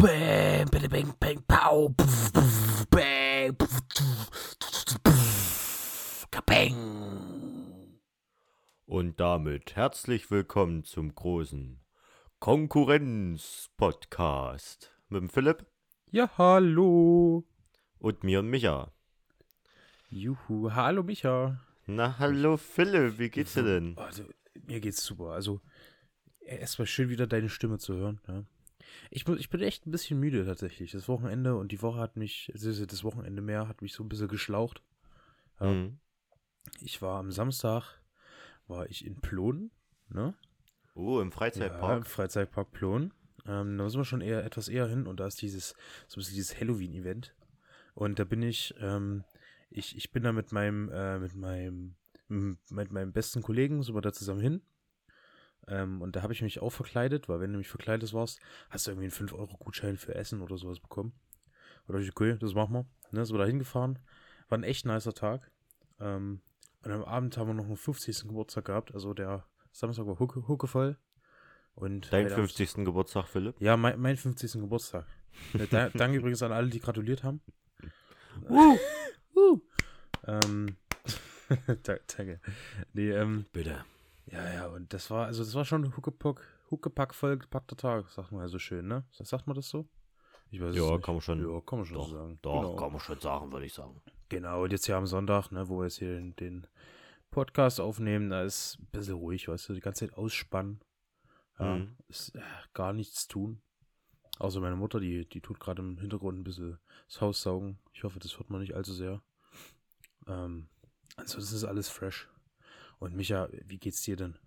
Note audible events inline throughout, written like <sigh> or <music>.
Bada, bang, bang, pow. Pf, pf, bang, pf, pf, Kapeng. Und damit herzlich willkommen zum großen Konkurrenz-Podcast mit dem Philipp Ja, hallo. und mir und Micha. Juhu, hallo Micha. Na, hallo Philipp, wie geht's dir denn? Also, mir geht's super. Also, erstmal schön wieder deine Stimme zu hören. Ja. Ich, ich bin echt ein bisschen müde tatsächlich. Das Wochenende und die Woche hat mich, also das Wochenende mehr hat mich so ein bisschen geschlaucht. Ja. Hm. Ich war am Samstag, war ich in Plon, ne? Oh, im Ja, im Freizeitpark. Freizeitpark Plon. Ähm, da sind wir schon eher etwas eher hin und da ist dieses, so ein bisschen dieses Halloween-Event. Und da bin ich, ähm, ich, ich bin da mit meinem, äh, mit meinem, mit meinem besten Kollegen, sind wir da zusammen hin. Ähm, und da habe ich mich auch verkleidet, weil wenn du mich verkleidet warst, hast du irgendwie einen 5-Euro-Gutschein für Essen oder sowas bekommen. Oder ich, okay, das machen wir. Ne, sind wir da hingefahren. War ein echt nicer Tag. Ähm, und am Abend haben wir noch einen 50. Geburtstag gehabt. Also der Samstag war hucke, huckevoll. Und Dein Heiligabend- 50. Geburtstag, Philipp. Ja, mein, mein 50. Geburtstag. Äh, da, <laughs> danke übrigens an alle, die gratuliert haben. <laughs> Uh. Ähm, <laughs> da- danke. Nee, ähm, Bitte. Ja, ja, und das war, also das war schon Huckepack, Huckepack vollgepackter Tag, sagt man ja so schön, ne? Sagt man das so? Ich weiß Ja, kann man schon. Ja, kann man schon Doch, sagen. doch, genau. kann man schon sagen, würde ich sagen. Genau, und jetzt hier am Sonntag, ne, wo wir jetzt hier den, den Podcast aufnehmen, da ist ein bisschen ruhig, weißt du, die ganze Zeit ausspannen. Ja, Mhm. ist äh, gar nichts tun. Außer meine Mutter, die, die tut gerade im Hintergrund ein bisschen das Haus saugen. Ich hoffe, das hört man nicht allzu sehr. Ähm, ansonsten ist alles fresh. Und Micha, wie geht's dir denn?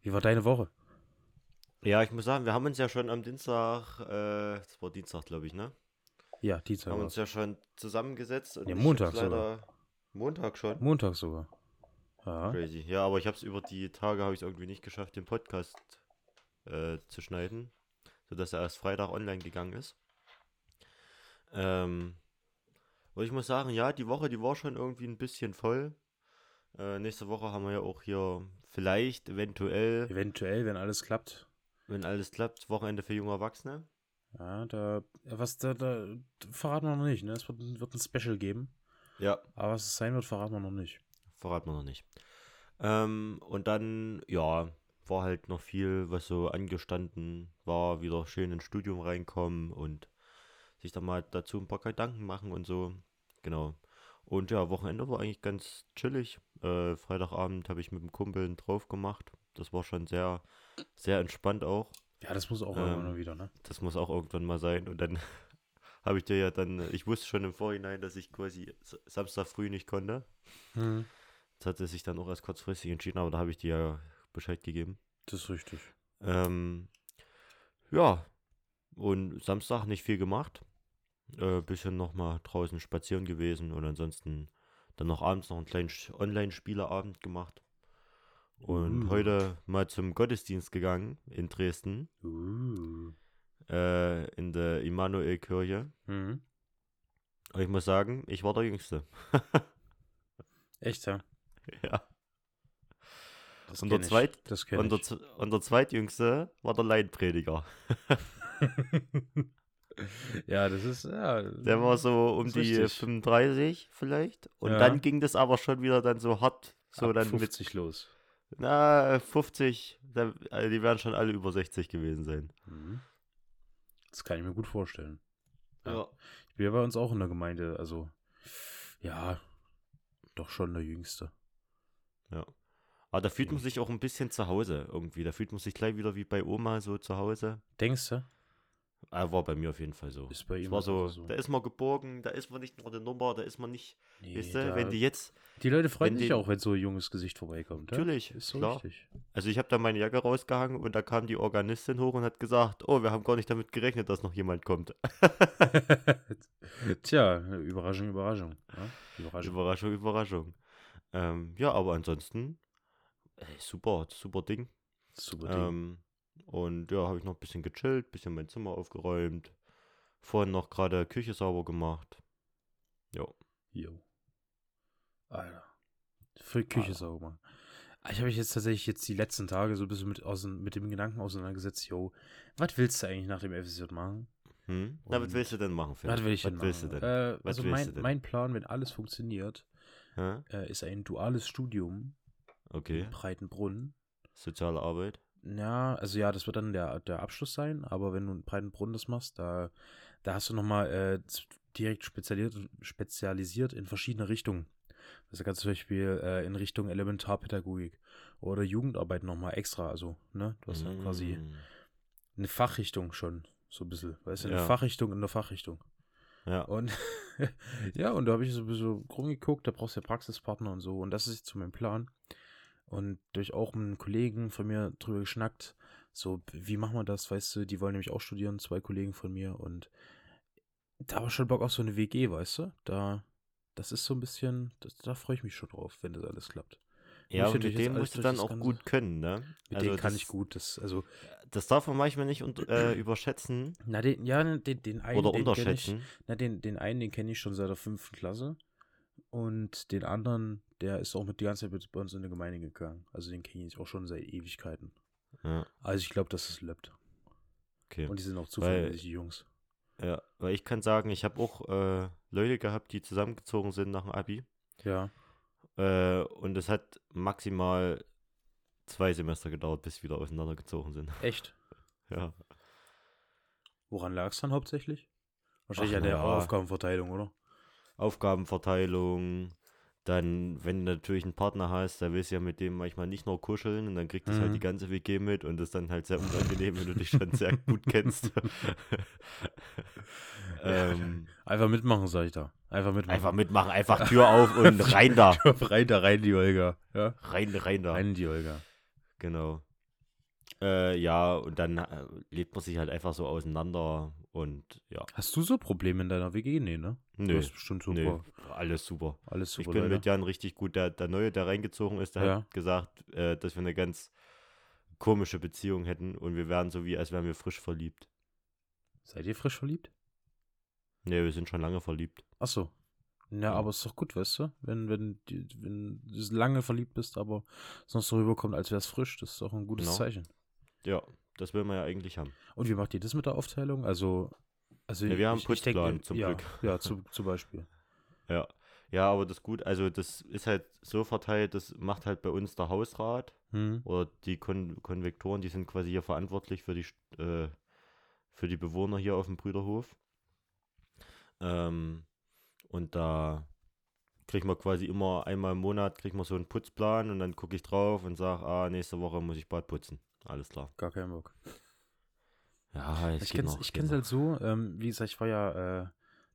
Wie war deine Woche? Ja, ich muss sagen, wir haben uns ja schon am Dienstag, äh, das war Dienstag, glaube ich, ne? Ja, Dienstag. Haben war's. uns ja schon zusammengesetzt. Und Ja, Montag leider Montag schon. Montag sogar. Ja. Crazy. Ja, aber ich habe es über die Tage habe ich irgendwie nicht geschafft, den Podcast äh, zu schneiden, sodass er erst Freitag online gegangen ist. Ähm, und ich muss sagen, ja, die Woche, die war schon irgendwie ein bisschen voll. Äh, nächste Woche haben wir ja auch hier vielleicht, eventuell, Eventuell, wenn alles klappt. wenn alles klappt, Wochenende für junge Erwachsene. Ja, da, was da, da verraten wir noch nicht, ne? Es wird, wird ein Special geben. Ja, Aber was es sein wird, verraten wir noch nicht. verraten wir noch nicht. Ähm, und dann, ja, war halt noch viel, was so angestanden war, wieder schön ins Studium reinkommen und sich dann mal dazu ein paar Gedanken machen und so. Genau. Und ja, Wochenende war eigentlich ganz chillig. Äh, Freitagabend habe ich mit dem Kumpel drauf gemacht. Das war schon sehr, sehr entspannt auch. Ja, das muss auch Ähm, irgendwann mal wieder, ne? Das muss auch irgendwann mal sein. Und dann <laughs> habe ich dir ja dann, ich wusste schon im Vorhinein, dass ich quasi Samstag früh nicht konnte. Hm, Das hat er sich dann auch erst kurzfristig entschieden, aber da habe ich dir ja Bescheid gegeben. das ist richtig. Ähm, ja, und Samstag nicht viel gemacht. Äh, bisschen nochmal draußen spazieren gewesen und ansonsten dann noch abends noch einen kleinen Online-Spieleabend gemacht. Und Uh. heute mal zum Gottesdienst gegangen in Dresden, Uh. äh, in der Immanuel-Kirche. Mhm. Und ich muss sagen, ich war der Jüngste. <laughs> Echt, ja? ja. Das Und der, ich. Zweit, Das und, der, und der Zweitjüngste war der Laienprediger. <laughs> <laughs> ja, das ist, ja. Der war so um die richtig. 35 vielleicht. Und Ja. dann ging das aber schon wieder dann so hart. So ab dann 50 los. mit, na, 50. Da, also die werden schon alle über 60 gewesen sein. Mhm. Das kann ich mir gut vorstellen. Ja. Ja. Ich bin ja bei uns auch in der Gemeinde, also, ja, doch schon der Jüngste. Aber da fühlt man sich auch ein bisschen zu Hause irgendwie. Da fühlt man sich gleich wieder wie bei Oma so zu Hause. Denkst du? Ah, war bei mir auf jeden Fall so. Ist bei Es ihm war so, so. da ist man geborgen, da ist man nicht nur eine Nummer, da ist man nicht, Nee, weißt du, wenn die jetzt, die Leute freuen sich auch, wenn so ein junges Gesicht vorbeikommt. Ja? Natürlich, Ist so klar. richtig. also ich habe da meine Jacke rausgehangen und da kam die Organistin hoch und hat gesagt, oh, wir haben gar nicht damit gerechnet, dass noch jemand kommt. <laughs> Tja, Überraschung, Überraschung. Ja? Überraschung. Überraschung, Überraschung. Ähm, ja, aber ansonsten, ey, super, super Ding. Super Ding. Ähm, und ja, habe ich noch ein bisschen gechillt, bisschen mein Zimmer aufgeräumt. Vorhin noch gerade Küche sauber gemacht. Ja. Jo. Alter. Für Küche Alter. sauber machen. Ich habe mich jetzt tatsächlich jetzt die letzten Tage so ein bisschen mit, ausein- mit dem Gedanken auseinandergesetzt, yo, was willst du eigentlich nach dem FSJ machen? Hm? Na, was willst du denn machen, Philipp? Was will ich denn willst machen? du denn? Äh, Was also willst mein, denn? mein Plan, wenn alles funktioniert, äh, ist ein duales Studium Okay. in Breitenbrunn. Soziale Arbeit. Ja, also ja, das wird dann der, der Abschluss sein, aber wenn du in Breitenbrunn das machst, da, da hast du nochmal äh, direkt spezialisiert, spezialisiert in verschiedene Richtungen. Also kannst du zum Beispiel äh, in Richtung Elementarpädagogik oder Jugendarbeit nochmal extra, also, ne, du hast dann quasi Mm. eine Fachrichtung schon, so ein bisschen, weißt du, eine Ja. Fachrichtung in der Fachrichtung. Ja. Und <laughs> ja, und da habe ich so ein bisschen rumgeguckt, da brauchst du ja Praxispartner und so. Und das ist jetzt so mein Plan. Und durch auch einen Kollegen von mir drüber geschnackt, so, wie machen wir das, weißt du, die wollen nämlich auch studieren, zwei Kollegen von mir. Und da habe ich schon Bock auf so eine WG, weißt du? Da, das ist so ein bisschen, das, da freue ich mich schon drauf, wenn das alles klappt. Ja, und mit dem musst du dann auch Ganze- gut können, ne? Mit Also denen kann das- ich gut, das, also, Das darf man manchmal nicht und, äh, <clears throat> überschätzen na, den, ja, den, den einen, oder den kenn ich, unterschätzen. Na, den, den einen, den kenne ich schon seit der fünften Klasse. Und den anderen, der ist auch mit die ganze Zeit bei uns in der Gemeinde gegangen. Also den kenne ich auch schon seit Ewigkeiten. Ja, Also ich glaube, dass es läuft. okay. Und die sind auch zuverlässig, die Jungs. Ja, weil ich kann sagen, ich habe auch äh, Leute gehabt, die zusammengezogen sind nach dem Abi. Ja. Äh, und es hat maximal zwei Semester gedauert, bis sie wieder auseinandergezogen sind. <laughs> Echt? Ja. Woran lag es dann hauptsächlich? Wahrscheinlich Ach, an der ja. Aufgabenverteilung, oder? Aufgabenverteilung. Dann, wenn du natürlich einen Partner hast, da willst du ja mit dem manchmal nicht nur kuscheln und dann kriegt das halt Mhm. die ganze WG mit und das ist dann halt sehr unangenehm, wenn du dich schon sehr gut kennst. <laughs> ähm, Einfach mitmachen, sag ich da. Einfach mitmachen. einfach mitmachen, einfach Tür auf und rein da. <laughs> rein da, rein die Olga. Ja. Rein, rein da. Rein die Olga. Genau. Äh, ja, und dann äh, lebt man sich halt einfach so auseinander und ja. Hast du so Probleme in deiner WG? Nee, ne? Du Nö, bist bestimmt super. nö, alles super. Alles super. ich bin Leute. mit Jan richtig gut. Der, der Neue, der reingezogen ist, der Ja. hat gesagt, äh, dass wir eine ganz komische Beziehung hätten und wir wären so wie, als wären wir frisch verliebt. Seid ihr frisch verliebt? Ne, wir sind schon lange verliebt. Ach so. Ja, aber ist doch gut, weißt du? Wenn, wenn, wenn du lange verliebt bist, aber sonst so rüberkommt, als wäre es frisch, das ist doch ein gutes Genau. Zeichen. Ja, das will man ja eigentlich haben. Und wie macht ihr das mit der Aufteilung? Also, also Ja, wir haben ich, ich denke, Putzplan, zum ja, Glück. Ja, <laughs> zu, zum Beispiel. Ja. Ja, aber das gut, also das ist halt so verteilt, das macht halt bei uns der Hausrat Hm. oder die Kon Konvektoren, die sind quasi hier verantwortlich für die, äh, für die Bewohner hier auf dem Brüderhof. Ähm, und da kriegt man quasi immer einmal im Monat kriegt man so einen Putzplan und dann gucke ich drauf und sage, ah, nächste Woche muss ich Bad putzen. Alles klar. Gar keinen Bock. Ja, es Ich kenn's, noch, ich kenn's noch. halt so, ähm, wie gesagt, ich war ja äh,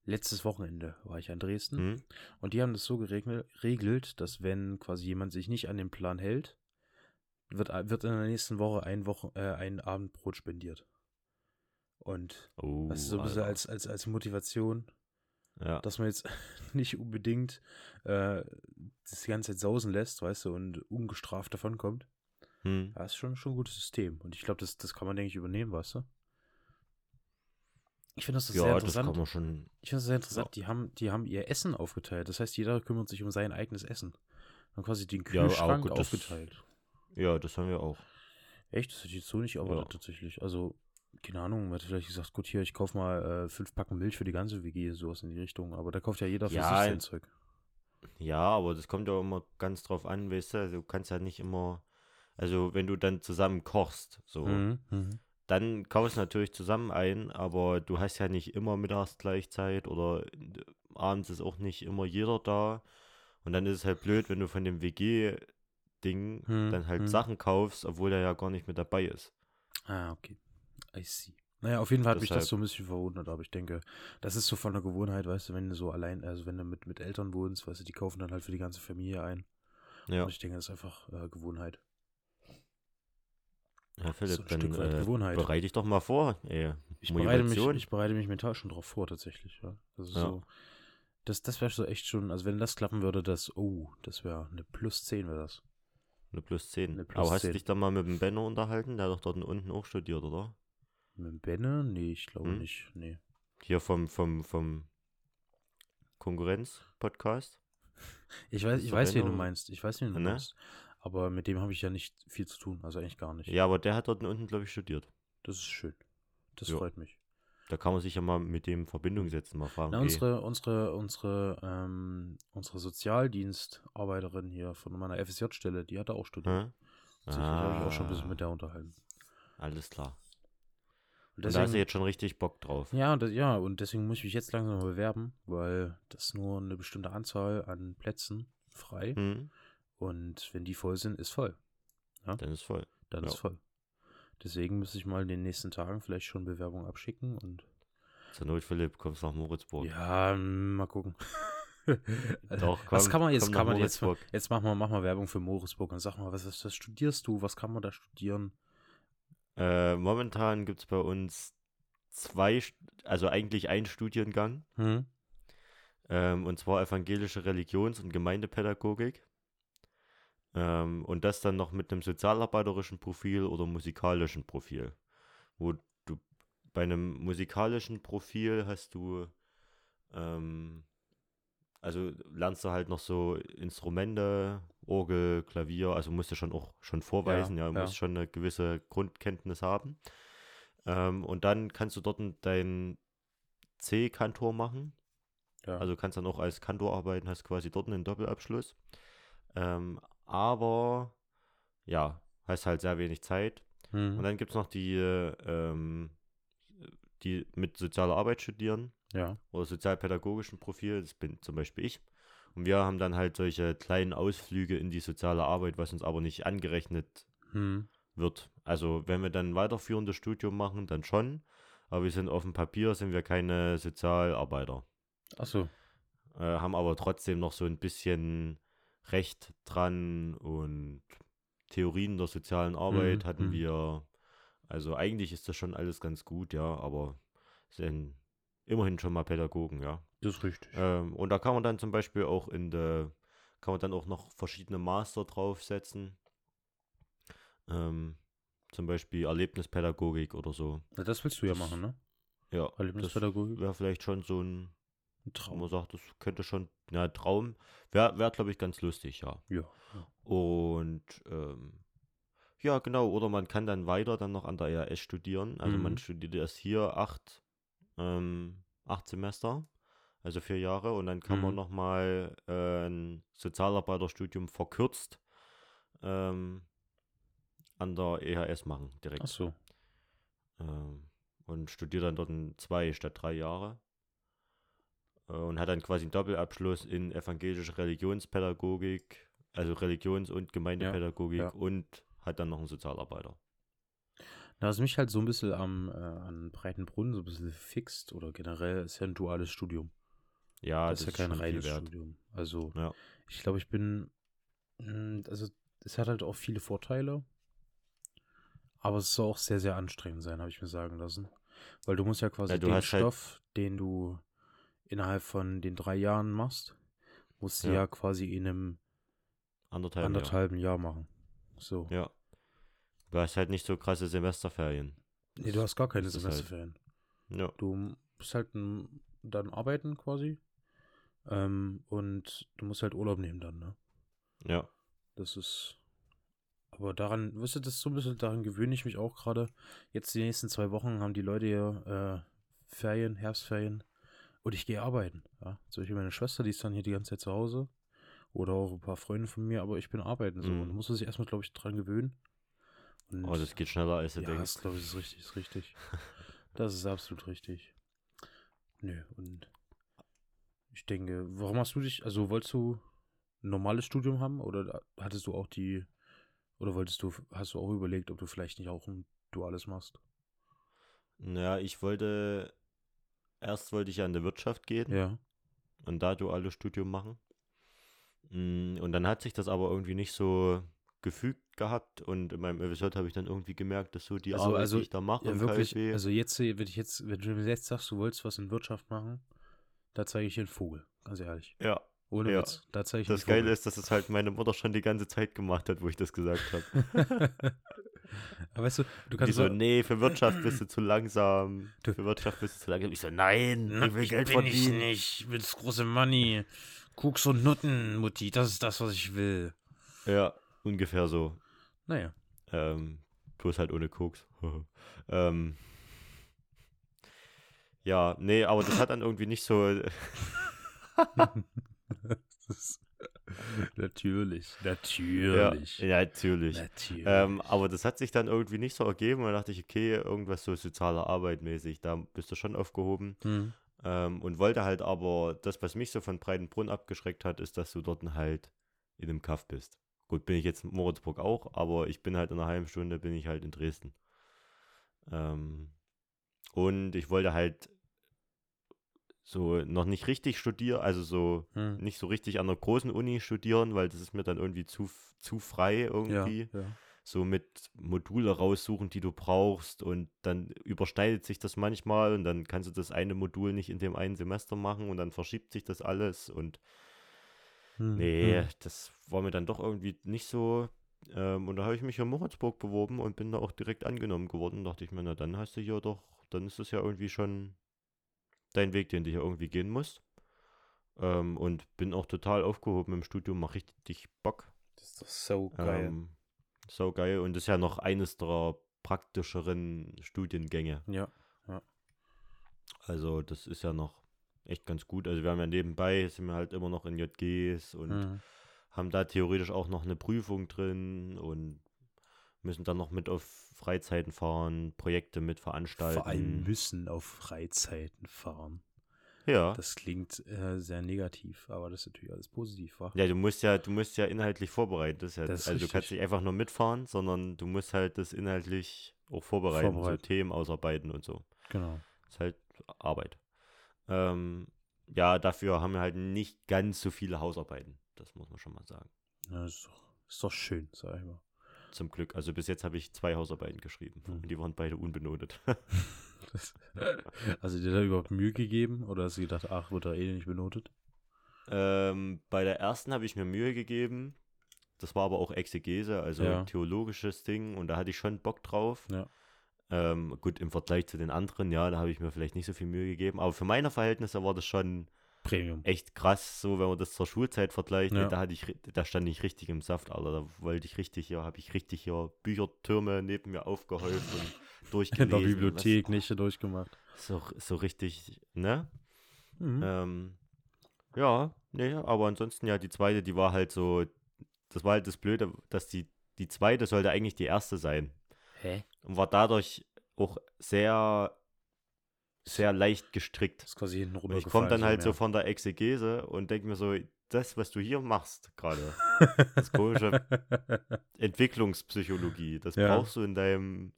letztes Wochenende war ich in Dresden Hm? und die haben das so geregelt, regelt, dass wenn quasi jemand sich nicht an den Plan hält, wird, wird in der nächsten Woche ein, Woche, äh, ein Abendbrot spendiert. Und Oh, das ist so ein bisschen als, als, als Motivation, ja. dass man jetzt <laughs> nicht unbedingt äh, das die ganze Zeit sausen lässt, weißt du, und ungestraft davonkommt. Hm. Das ist schon, schon ein gutes System. Und ich glaube, das, das kann man, denke ich, übernehmen, weißt du? Ich finde das, sehr Ja, das interessant. kann man schon. Ich finde das sehr interessant. Die, haben, die haben ihr Essen aufgeteilt. Das heißt, jeder kümmert sich um sein eigenes Essen. Haben quasi den Ja, Kühlschrank gut, das- aufgeteilt. Ja, das haben wir auch. Echt? Das hätte ich jetzt so nicht erwartet, Ja. tatsächlich. Also, keine Ahnung, man hätte vielleicht gesagt, gut, hier, ich kaufe mal äh, fünf Packen Milch für die ganze WG, sowas in die Richtung. Aber da kauft ja jeder für Ja, sich sein Zeug. Ja, aber das kommt ja immer ganz drauf an, weißt du, also du kannst ja nicht immer, also wenn du dann zusammen kochst, so, Mhm, mhm. dann kaufst du natürlich zusammen ein, aber du hast ja nicht immer mittags Gleichzeit oder abends ist auch nicht immer jeder da und dann ist es halt blöd, wenn du von dem WG-Ding Hm, dann halt hm. Sachen kaufst, obwohl er ja gar nicht mit dabei ist. Ah, okay. I see. Naja, auf jeden Fall hat mich das so ein bisschen verwundert, aber ich denke, das ist so von der Gewohnheit, weißt du, wenn du so allein, also wenn du mit, mit Eltern wohnst, weißt du, die kaufen dann halt für die ganze Familie ein. Ja, Und ich denke, das ist einfach äh, Gewohnheit. Herr so ein Philipp, dann Stück weit äh, Gewohnheit. bereite dich doch mal vor, ey. Ich bereite, mich, ich bereite mich mental schon drauf vor, tatsächlich, ja. Das ist Ja. so, das, das wäre so echt schon, also wenn das klappen würde, das, oh, das wäre eine plus 10 wäre das. Eine plus 10. Eine plus aber hast 10. du dich da mal mit dem Benno unterhalten? Der hat doch dort unten auch studiert, oder? Mit dem Benne? Nee, ich glaube Hm? nicht, nee. Hier vom, vom, vom Konkurrenz-Podcast. Ich weiß, ich weiß, wen du Benno. meinst, ich weiß, wen du Ne? meinst. Aber mit dem habe ich ja nicht viel zu tun, also eigentlich gar nicht. Ja, aber der hat dort unten, glaube ich, studiert. Das ist schön. Das Ja. freut mich. Da kann man sich ja mal mit dem in Verbindung setzen, mal fragen. Na, unsere, unsere, unsere, ähm, unsere Sozialdienstarbeiterin hier von meiner FSJ-Stelle, die hat da auch studiert. hä? Deswegen habe ich auch schon ein bisschen Ah, mit der unterhalten. Alles klar. Und Und da hast du jetzt schon richtig Bock drauf. ja, das, ja, und deswegen muss ich mich jetzt langsam bewerben, weil das nur eine bestimmte Anzahl an Plätzen frei. Hm, Und wenn die voll sind, ist voll. dann ist voll. Dann Ja. ist voll. Deswegen muss ich mal in den nächsten Tagen vielleicht schon Bewerbung abschicken und Zur Not, Philipp, kommst nach Moritzburg. ja, mal gucken. <laughs> Doch, was komm, kann man jetzt, kann man jetzt, jetzt mach mal, mach mal Werbung für Moritzburg und sag mal, was, ist, was studierst du? Was kann man da studieren? Äh, momentan gibt es bei uns zwei, also eigentlich einen Studiengang, Hm? ähm, und zwar evangelische Religions- und Gemeindepädagogik. Ähm, und das dann noch mit einem sozialarbeiterischen Profil oder musikalischen Profil. Wo du bei einem musikalischen Profil hast du, ähm, also lernst du halt noch so Instrumente, Orgel, Klavier, also musst du schon auch schon vorweisen, ja, ja. musst schon eine gewisse Grundkenntnis haben. Ähm, und dann kannst du dort deinen C-Kantor machen. Ja. Also kannst dann auch als Kantor arbeiten, hast quasi dort einen Doppelabschluss. Ähm, aber ja, hast halt sehr wenig Zeit. Hm. Und dann gibt es noch die, äh, ähm, die mit sozialer Arbeit studieren ja. oder sozialpädagogischen Profil, das bin zum Beispiel ich. Und wir haben dann halt solche kleinen Ausflüge in die soziale Arbeit, was uns aber nicht angerechnet Hm. wird. Also wenn wir dann weiterführendes Studium machen, dann schon. Aber wir sind auf dem Papier, sind wir keine Sozialarbeiter. Achso. Äh, haben aber trotzdem noch so ein bisschen Recht dran und Theorien der sozialen Arbeit Mhm, hatten mhm. wir. Also eigentlich ist das schon alles ganz gut, ja, aber sind immerhin schon mal Pädagogen, ja. Das ist richtig. Ähm, und da kann man dann zum Beispiel auch in der, kann man dann auch noch verschiedene Master draufsetzen. Ähm, zum Beispiel Erlebnispädagogik oder so. Na, das willst du ja das- machen, ne? Ja, Erlebnispädagogik. wäre vielleicht schon so ein, Ein Traum. man sagt, das könnte schon, ja, Traum, wäre, wär, glaube ich, ganz lustig, ja. Ja. Und ähm, ja, genau, oder man kann dann weiter dann noch an der ERS studieren. Also man Mhm. studiert erst hier acht, ähm, acht Semester, also vier Jahre, und dann kann man Mhm. nochmal äh, ein Sozialarbeiterstudium verkürzt ähm, an der EHS machen, direkt. Achso. Ähm, und studiert dann dort in zwei statt drei Jahre. Äh, und hat dann quasi einen Doppelabschluss in evangelische Religionspädagogik, also Religions- und Gemeindepädagogik ja. und hat dann noch einen Sozialarbeiter. Na, was mich halt so ein bisschen am, äh, an Breitenbrunn so ein bisschen fixt oder generell ist ja ein duales Studium. Ja, das ist ja kein reines. Studium. Also, Ja. ich glaube, ich bin, mh, also, es hat halt auch viele Vorteile. Aber es soll auch sehr, sehr anstrengend sein, habe ich mir sagen lassen. Weil du musst ja quasi Ja, den hast halt- Stoff, den du innerhalb von den drei Jahren machst, musst du Ja. ja, quasi in einem Anderthalb, anderthalben Jahr machen. So. Jahr. Ja. Du hast halt nicht so krasse Semesterferien. Nee, du hast gar keine das halt- Semesterferien. Ja. Du musst halt dann arbeiten quasi. Ähm, und du musst halt Urlaub nehmen dann, ne? Ja. Das ist. Aber daran, weißt du, das so ein bisschen, daran gewöhne ich mich auch gerade. Jetzt die nächsten zwei Wochen haben die Leute ja äh, Ferien, Herbstferien. Und ich gehe arbeiten. Ja? Zum Beispiel meine Schwester, die ist dann hier die ganze Zeit zu Hause. Oder auch ein paar Freunde von mir, aber ich bin arbeiten so. Mhm. Und da muss man sich erstmal, glaube ich, dran gewöhnen. Und Aber das geht schneller, als du ja, denkst. das glaube ich ist richtig, ist richtig. <laughs> das ist absolut richtig. Nö, und ich denke, warum hast du dich, also wolltest du ein normales Studium haben oder hattest du auch die, oder wolltest du, hast du auch überlegt, ob du vielleicht nicht auch ein duales machst? Naja, ich wollte, erst wollte ich ja in die Wirtschaft gehen. Ja. und da duales Studium machen. Mm, Und dann hat sich das aber irgendwie nicht so gefügt gehabt und in meinem FSJ habe ich dann irgendwie gemerkt, dass so die Also- Arbeit, also, die ich da mache, Ja, wirklich, KfW, also jetzt, wenn ich jetzt, wenn du mir jetzt sagst, du wolltest was in Wirtschaft machen, da zeige ich dir einen Vogel, ganz ehrlich. ja, Ohne Ja. Witz, da zeige ich das Geile ist, dass es halt meine Mutter schon die ganze Zeit gemacht hat, wo ich das gesagt habe. <laughs> Aber weißt du, du Die kannst so, nee, für Wirtschaft bist du zu langsam, <clears throat> Du- für Wirtschaft bist du zu langsam. Ich so, nein, Na, ich will Geld bin ich verdienen. nicht. Ich will das große Money. Koks und Nutten, Mutti. Das ist das, was ich will. Ja, ungefähr so. Naja. Ähm, bloß halt ohne Koks. <laughs> ähm, Ja, nee, aber das hat dann irgendwie nicht so. <laughs> <laughs> Das ist- natürlich, natürlich. Ja, natürlich. Natürlich. Ähm, aber das hat sich dann irgendwie nicht so ergeben. Und dann dachte ich, okay, irgendwas so sozialer Arbeit mäßig, da bist du schon aufgehoben. Hm. Ähm, und wollte halt aber, das, was mich so von Breitenbrunn abgeschreckt hat, ist, dass du dort halt in einem Kaff bist. Gut, bin ich jetzt in Moritzburg auch, aber ich bin halt in einer halben Stunde, bin ich halt in Dresden. Ähm, und ich wollte halt so noch nicht richtig studieren, also so Hm. nicht so richtig an einer großen Uni studieren, weil das ist mir dann irgendwie zu, zu frei Ja, irgendwie ja. so mit Module raussuchen, die du brauchst und dann überschneidet sich das manchmal und dann kannst du das eine Modul nicht in dem einen Semester machen und dann verschiebt sich das alles und Hm, nee, hm. das war mir dann doch irgendwie nicht so ähm, und da habe ich mich in Moritzburg beworben und bin da auch direkt angenommen geworden. Dachte ich mir, na dann hast du hier doch, dann ist das ja irgendwie schon dein Weg, den du hier irgendwie gehen musst. Ähm, und bin auch total aufgehoben im Studium, mach richtig Bock. Das ist doch so geil. Ähm, so geil. Und das ist ja noch eines der praktischeren Studiengänge. ja. Also das ist ja noch echt ganz gut. Also wir haben ja nebenbei, sind wir halt immer noch in JGs und Hm. haben da theoretisch auch noch eine Prüfung drin und müssen dann noch mit auf Freizeiten fahren, Projekte mit veranstalten. Vor allem müssen auf Freizeiten fahren. ja. Das klingt äh, sehr negativ, aber das ist natürlich alles positiv, wa? Ja, du musst ja, du musst ja inhaltlich vorbereiten. Das ja, Das also du kannst nicht einfach nur mitfahren, sondern du musst halt das inhaltlich auch vorbereiten, Vorbereiten. so Themen ausarbeiten und so. Genau. Ist halt Arbeit. Ähm, ja, dafür haben wir halt nicht ganz so viele Hausarbeiten. Das muss man schon mal sagen. Ja, ist, doch, ist doch schön, sag ich mal. Zum Glück. Also bis jetzt habe ich zwei Hausarbeiten geschrieben. Mhm. Und die waren beide unbenotet. <laughs> Das, also dir da überhaupt Mühe gegeben oder hast du gedacht, ach, wird er eh nicht benotet? ähm, bei der ersten habe ich mir Mühe gegeben. Das war aber auch Exegese, also Ja. ein theologisches Ding. Und da hatte ich schon Bock drauf. Ja. Ähm, gut, im Vergleich zu den anderen, ja, da habe ich mir vielleicht nicht so viel Mühe gegeben. Aber für meine Verhältnisse war das schon Premium. echt krass, so wenn man das zur Schulzeit vergleicht, Ja. da hatte ich, da stand ich richtig im Saft, Alter. Da wollte ich richtig hier, habe ich richtig hier Büchertürme neben mir aufgehäuft und <laughs> In durchgelesen. der Bibliothek nicht durchgemacht. Was, so, so richtig, ne? Mhm. Ähm, ja, nee, aber ansonsten ja, die zweite, die war halt so, das war halt das Blöde, dass die, die zweite sollte eigentlich die erste sein. Hä? Und war dadurch auch sehr, sehr leicht gestrickt. Das ist quasi hinten runter. ich komme dann halt so von der Exegese und denke mir so, das, was du hier machst gerade, <laughs> das komische Entwicklungspsychologie, das Ja. brauchst du in deinem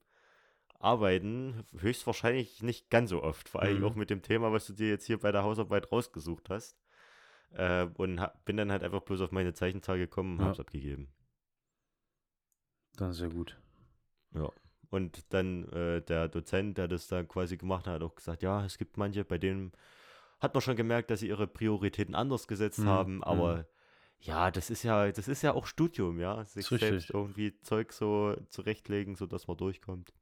Arbeiten höchstwahrscheinlich nicht ganz so oft. Vor allem Mhm. auch mit dem Thema, was du dir jetzt hier bei der Hausarbeit rausgesucht hast. Äh, und bin dann halt einfach bloß auf meine Zeichenzahl gekommen und Ja. hab's abgegeben. Dann ist ja gut. Ja. Und dann äh, der Dozent, der das dann quasi gemacht hat, hat auch gesagt, ja, es gibt manche, bei denen hat man schon gemerkt, dass sie ihre Prioritäten anders gesetzt Mhm, haben, aber ja, das ist ja, das ist ja auch Studium, ja, sich richtig. selbst irgendwie Zeug so zurechtlegen, sodass man durchkommt.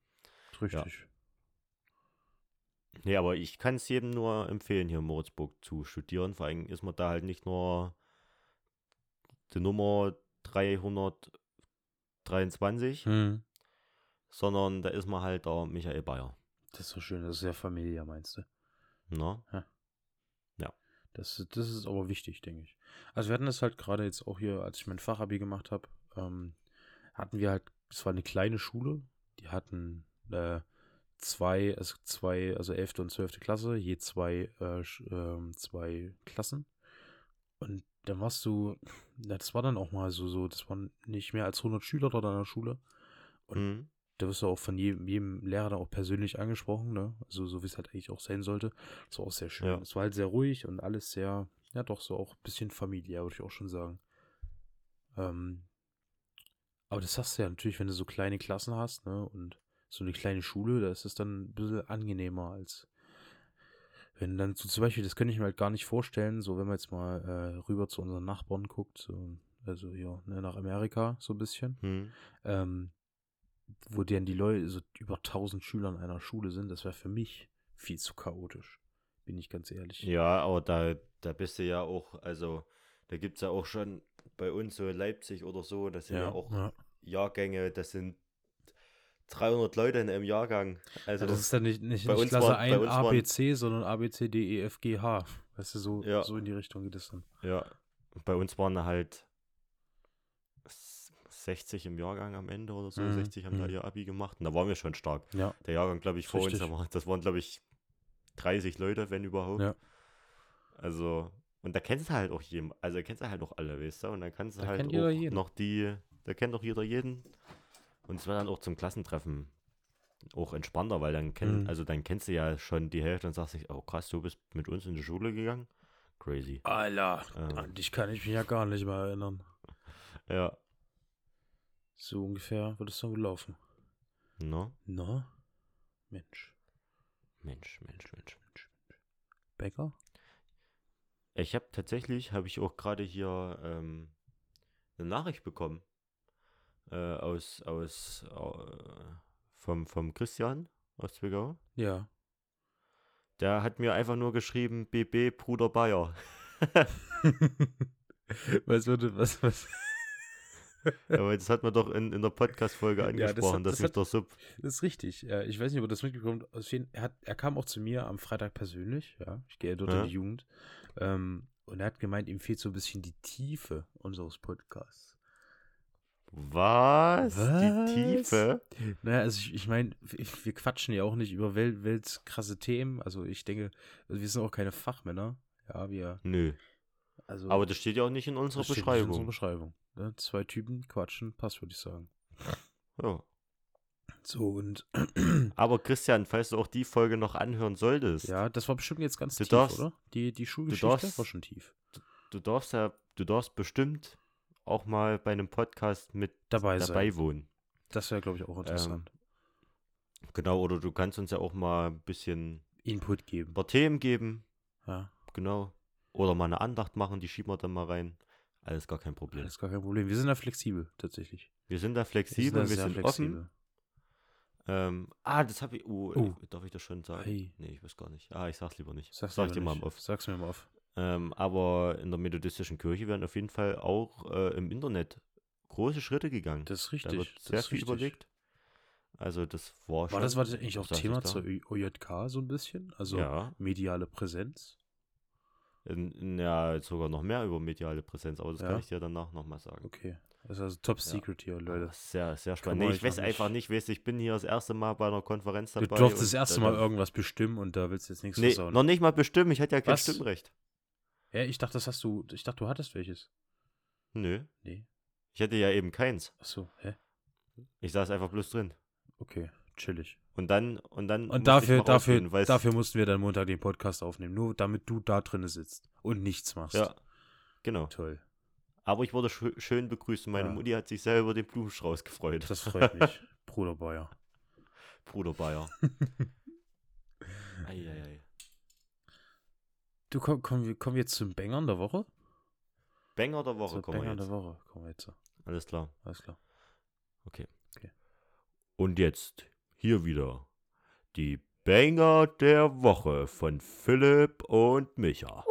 Richtig. Nee, aber ich kann es jedem nur empfehlen, hier in Moritzburg zu studieren. Vor allem ist man da halt nicht nur die Nummer 323, Hm. Sondern da ist man halt der Michael Bayer. Das ist so schön. Das ist sehr familiär, meinst du? Ne? Das, das ist aber wichtig, denke ich. Also wir hatten das halt gerade jetzt auch hier, als ich mein Fachabi gemacht habe, ähm, hatten wir halt, es war eine kleine Schule, die hatten äh, zwei, also zwei, also 11. und 12. Klasse, je zwei, äh, ähm, zwei Klassen. Und dann warst du, ja, das war dann auch mal so, so, das waren nicht mehr als 100 Schüler dort an der Schule. Und Mhm. Da wirst du auch von jedem, jedem Lehrer da auch persönlich angesprochen, ne? Also so wie es halt eigentlich auch sein sollte. Das war auch sehr schön. Ja. Es war halt sehr ruhig und alles sehr, ja doch, so auch ein bisschen familiär, würde ich auch schon sagen. Ähm, aber das hast du ja natürlich, wenn du so kleine Klassen hast, ne? Und so eine kleine Schule, da ist es dann ein bisschen angenehmer als wenn dann so zum Beispiel, das könnte ich mir halt gar nicht vorstellen, so wenn man jetzt mal äh, rüber zu unseren Nachbarn guckt, so, also hier, ne, nach Amerika so ein bisschen Mhm. ähm, wo dann die Leute, so über 1000 Schüler in einer Schule sind, das wäre für mich viel zu chaotisch. Bin ich ganz ehrlich. Ja, aber da, da bist du ja auch, also da gibt es ja auch schon bei uns so in Leipzig oder so, das sind ja, auch ja. Jahrgänge, das sind 300 Leute in einem Jahrgang. Also Ja, das ist dann nicht, nicht, bei nicht uns Klasse bei 1 uns waren- ABC, sondern A, B, C, D, E, F, G, H. Weißt du, so, Ja. so in die Richtung geht es dann. Ja, bei uns waren halt 60 im Jahrgang am Ende oder so. Mhm, 60 haben da mhm. ihr Abi gemacht und da waren wir schon stark. Ja. Der Jahrgang, glaube ich, vor uns, Richtig. da war, das waren, glaube ich, 30 Leute, wenn überhaupt. Ja. Also, und da kennst du halt auch jeden, also kennst du halt auch alle, weißt du? Und dann kannst du Da halt auch jeden. noch die, da kennt auch jeder jeden. Und es war dann auch zum Klassentreffen auch entspannter, weil dann kenn, Mhm. also dann kennst du ja schon die Hälfte und sagst dich, oh krass, du bist mit uns in die Schule gegangen. Crazy. Alter, Ähm. an dich kann ich mich ja gar nicht mehr erinnern. <laughs> Ja. So ungefähr wird es dann gelaufen. No? Na? Mensch. Mensch, Mensch, Mensch. Bäcker? Ich habe tatsächlich, habe ich auch gerade hier ähm, eine Nachricht bekommen äh, aus, aus äh, vom, vom Christian aus Zwickau. Ja. Der hat mir einfach nur geschrieben, BB Bruder Bayer. <laughs> was würde, was, was? Aber das hat man doch in, in der Podcast-Folge Ja, das angesprochen, hat- dass das hat- doch so. Das ist richtig. Ich weiß nicht, ob er das jeden- Er, hat, er kam auch zu mir am Freitag persönlich. Ja, ich gehe dort Ja. in die Jugend. Ähm, und er hat gemeint, ihm fehlt so ein bisschen die Tiefe unseres Podcasts. Was? Was? Die Tiefe? Naja, also ich, ich meine, wir quatschen ja auch nicht über Welt, weltkrasse Themen. Also ich denke, also wir sind auch keine Fachmänner. Ja, wir. Nö. Also Aber das steht ja auch nicht in unserer das steht nicht Beschreibung. In unserer Beschreibung. Ne? Zwei Typen quatschen, passt, würde ich sagen. Ja. So, und <clears throat> Aber Christian, falls du auch die Folge noch anhören solltest, ja, das war bestimmt jetzt ganz Du tief, darfst- oder? Die, die Schulgeschichte darfst- war schon tief. du darfst ja, du darfst bestimmt auch mal bei einem Podcast mit Dabei, dabei sein. wohnen. Das wäre, glaube ich, auch interessant. Genau, oder du kannst uns ja auch mal ein bisschen Input geben. ein paar Themen geben, Ja, genau. Oder mal eine Andacht machen, die schieben wir dann mal rein. Alles gar kein Problem. ist gar kein Problem. Wir sind da flexibel, tatsächlich. Wir sind da Wir flexibel, da wir sind offen. flexibel. Ähm, ah, das habe ich. Uh, Oh. Darf ich das schon sagen? Hey. Nee, ich weiß gar nicht. Ah, ich sag's lieber nicht. Sag's Sag dir mal im Off. Sag's mir mal auf. Ähm, aber in der methodistischen Kirche werden auf jeden Fall auch äh, im Internet große Schritte gegangen. Das ist da richtig. wird das sehr viel richtig. überlegt. Also das war schon. War das, war das eigentlich auch Thema da. zur Ö- OJK so ein bisschen? Also ja, mediale Präsenz? Ja, sogar noch mehr über mediale Präsenz, aber das Ja. kann ich dir danach nochmal sagen. Okay. Das ist also Top Ja. Secret hier, Leute. Sehr, sehr Kann spannend. Nee, ich weiß einfach nicht- weißt, ich bin hier das erste Mal bei einer Konferenz Du dabei. durftest das erste Mal irgendwas bestimmen und da willst du jetzt nichts Nee, versauen. noch nicht mal bestimmen, ich hatte ja kein Was? Stimmrecht. Ja, ich dachte, das hast du. Ich dachte, du hattest welches. Nö, Nee. ich hätte ja eben keins. Achso, hä? Ich saß einfach bloß drin. Okay, chillig. Und dann, und dann. Und dafür, dafür, dafür mussten wir dann Montag den Podcast aufnehmen. Nur damit du da drin sitzt und nichts machst. Ja, genau. Toll. Aber ich wurde schö- schön begrüßt und meine Ja. Mutti hat sich sehr über den Blumenstrauß gefreut. Das freut mich. <laughs> Bruder Bayer. Bruder Bayer. <laughs> Eieiei. Du komm, kommen wir kommen wir jetzt zum Bangern der Woche? Banger der Woche Zum kommen wir Bangern jetzt. der Woche kommen wir jetzt. Alles klar. Alles klar. Und jetzt hier wieder die Banger der Woche von Philipp und Micha.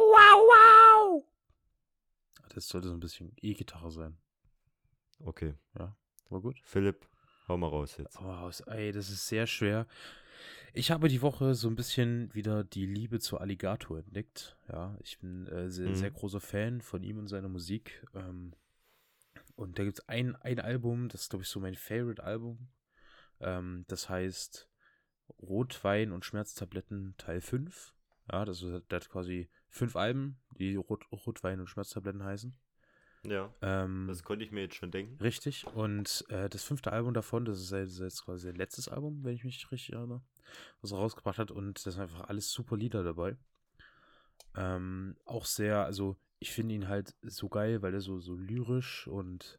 Das sollte so ein bisschen E-Gitarre sein. Okay, War gut. Philipp, hau mal raus jetzt. Oh, aus- ey, das ist sehr schwer. Ich habe die Woche so ein bisschen wieder die Liebe zu Alligator entdeckt. Ja, ich bin äh, sehr, Mhm. sehr großer Fan von ihm und seiner Musik. Ähm, und da gibt es ein, ein Album, das ist, glaube ich, so mein Favorite-Album. Ähm, das heißt Rotwein und Schmerztabletten Teil 5. Ja, das, ist, das hat quasi fünf Alben, die Rot, Rotwein und Schmerztabletten heißen. Ja, Ähm, das konnte ich mir jetzt schon denken. Richtig. Und äh, das fünfte Album davon, das ist jetzt jetzt quasi sein letztes Album, wenn ich mich richtig erinnere, was er rausgebracht hat. Und da sind einfach alles super Lieder dabei. Ähm, auch sehr, also ich finde ihn halt so geil, weil er so, so lyrisch und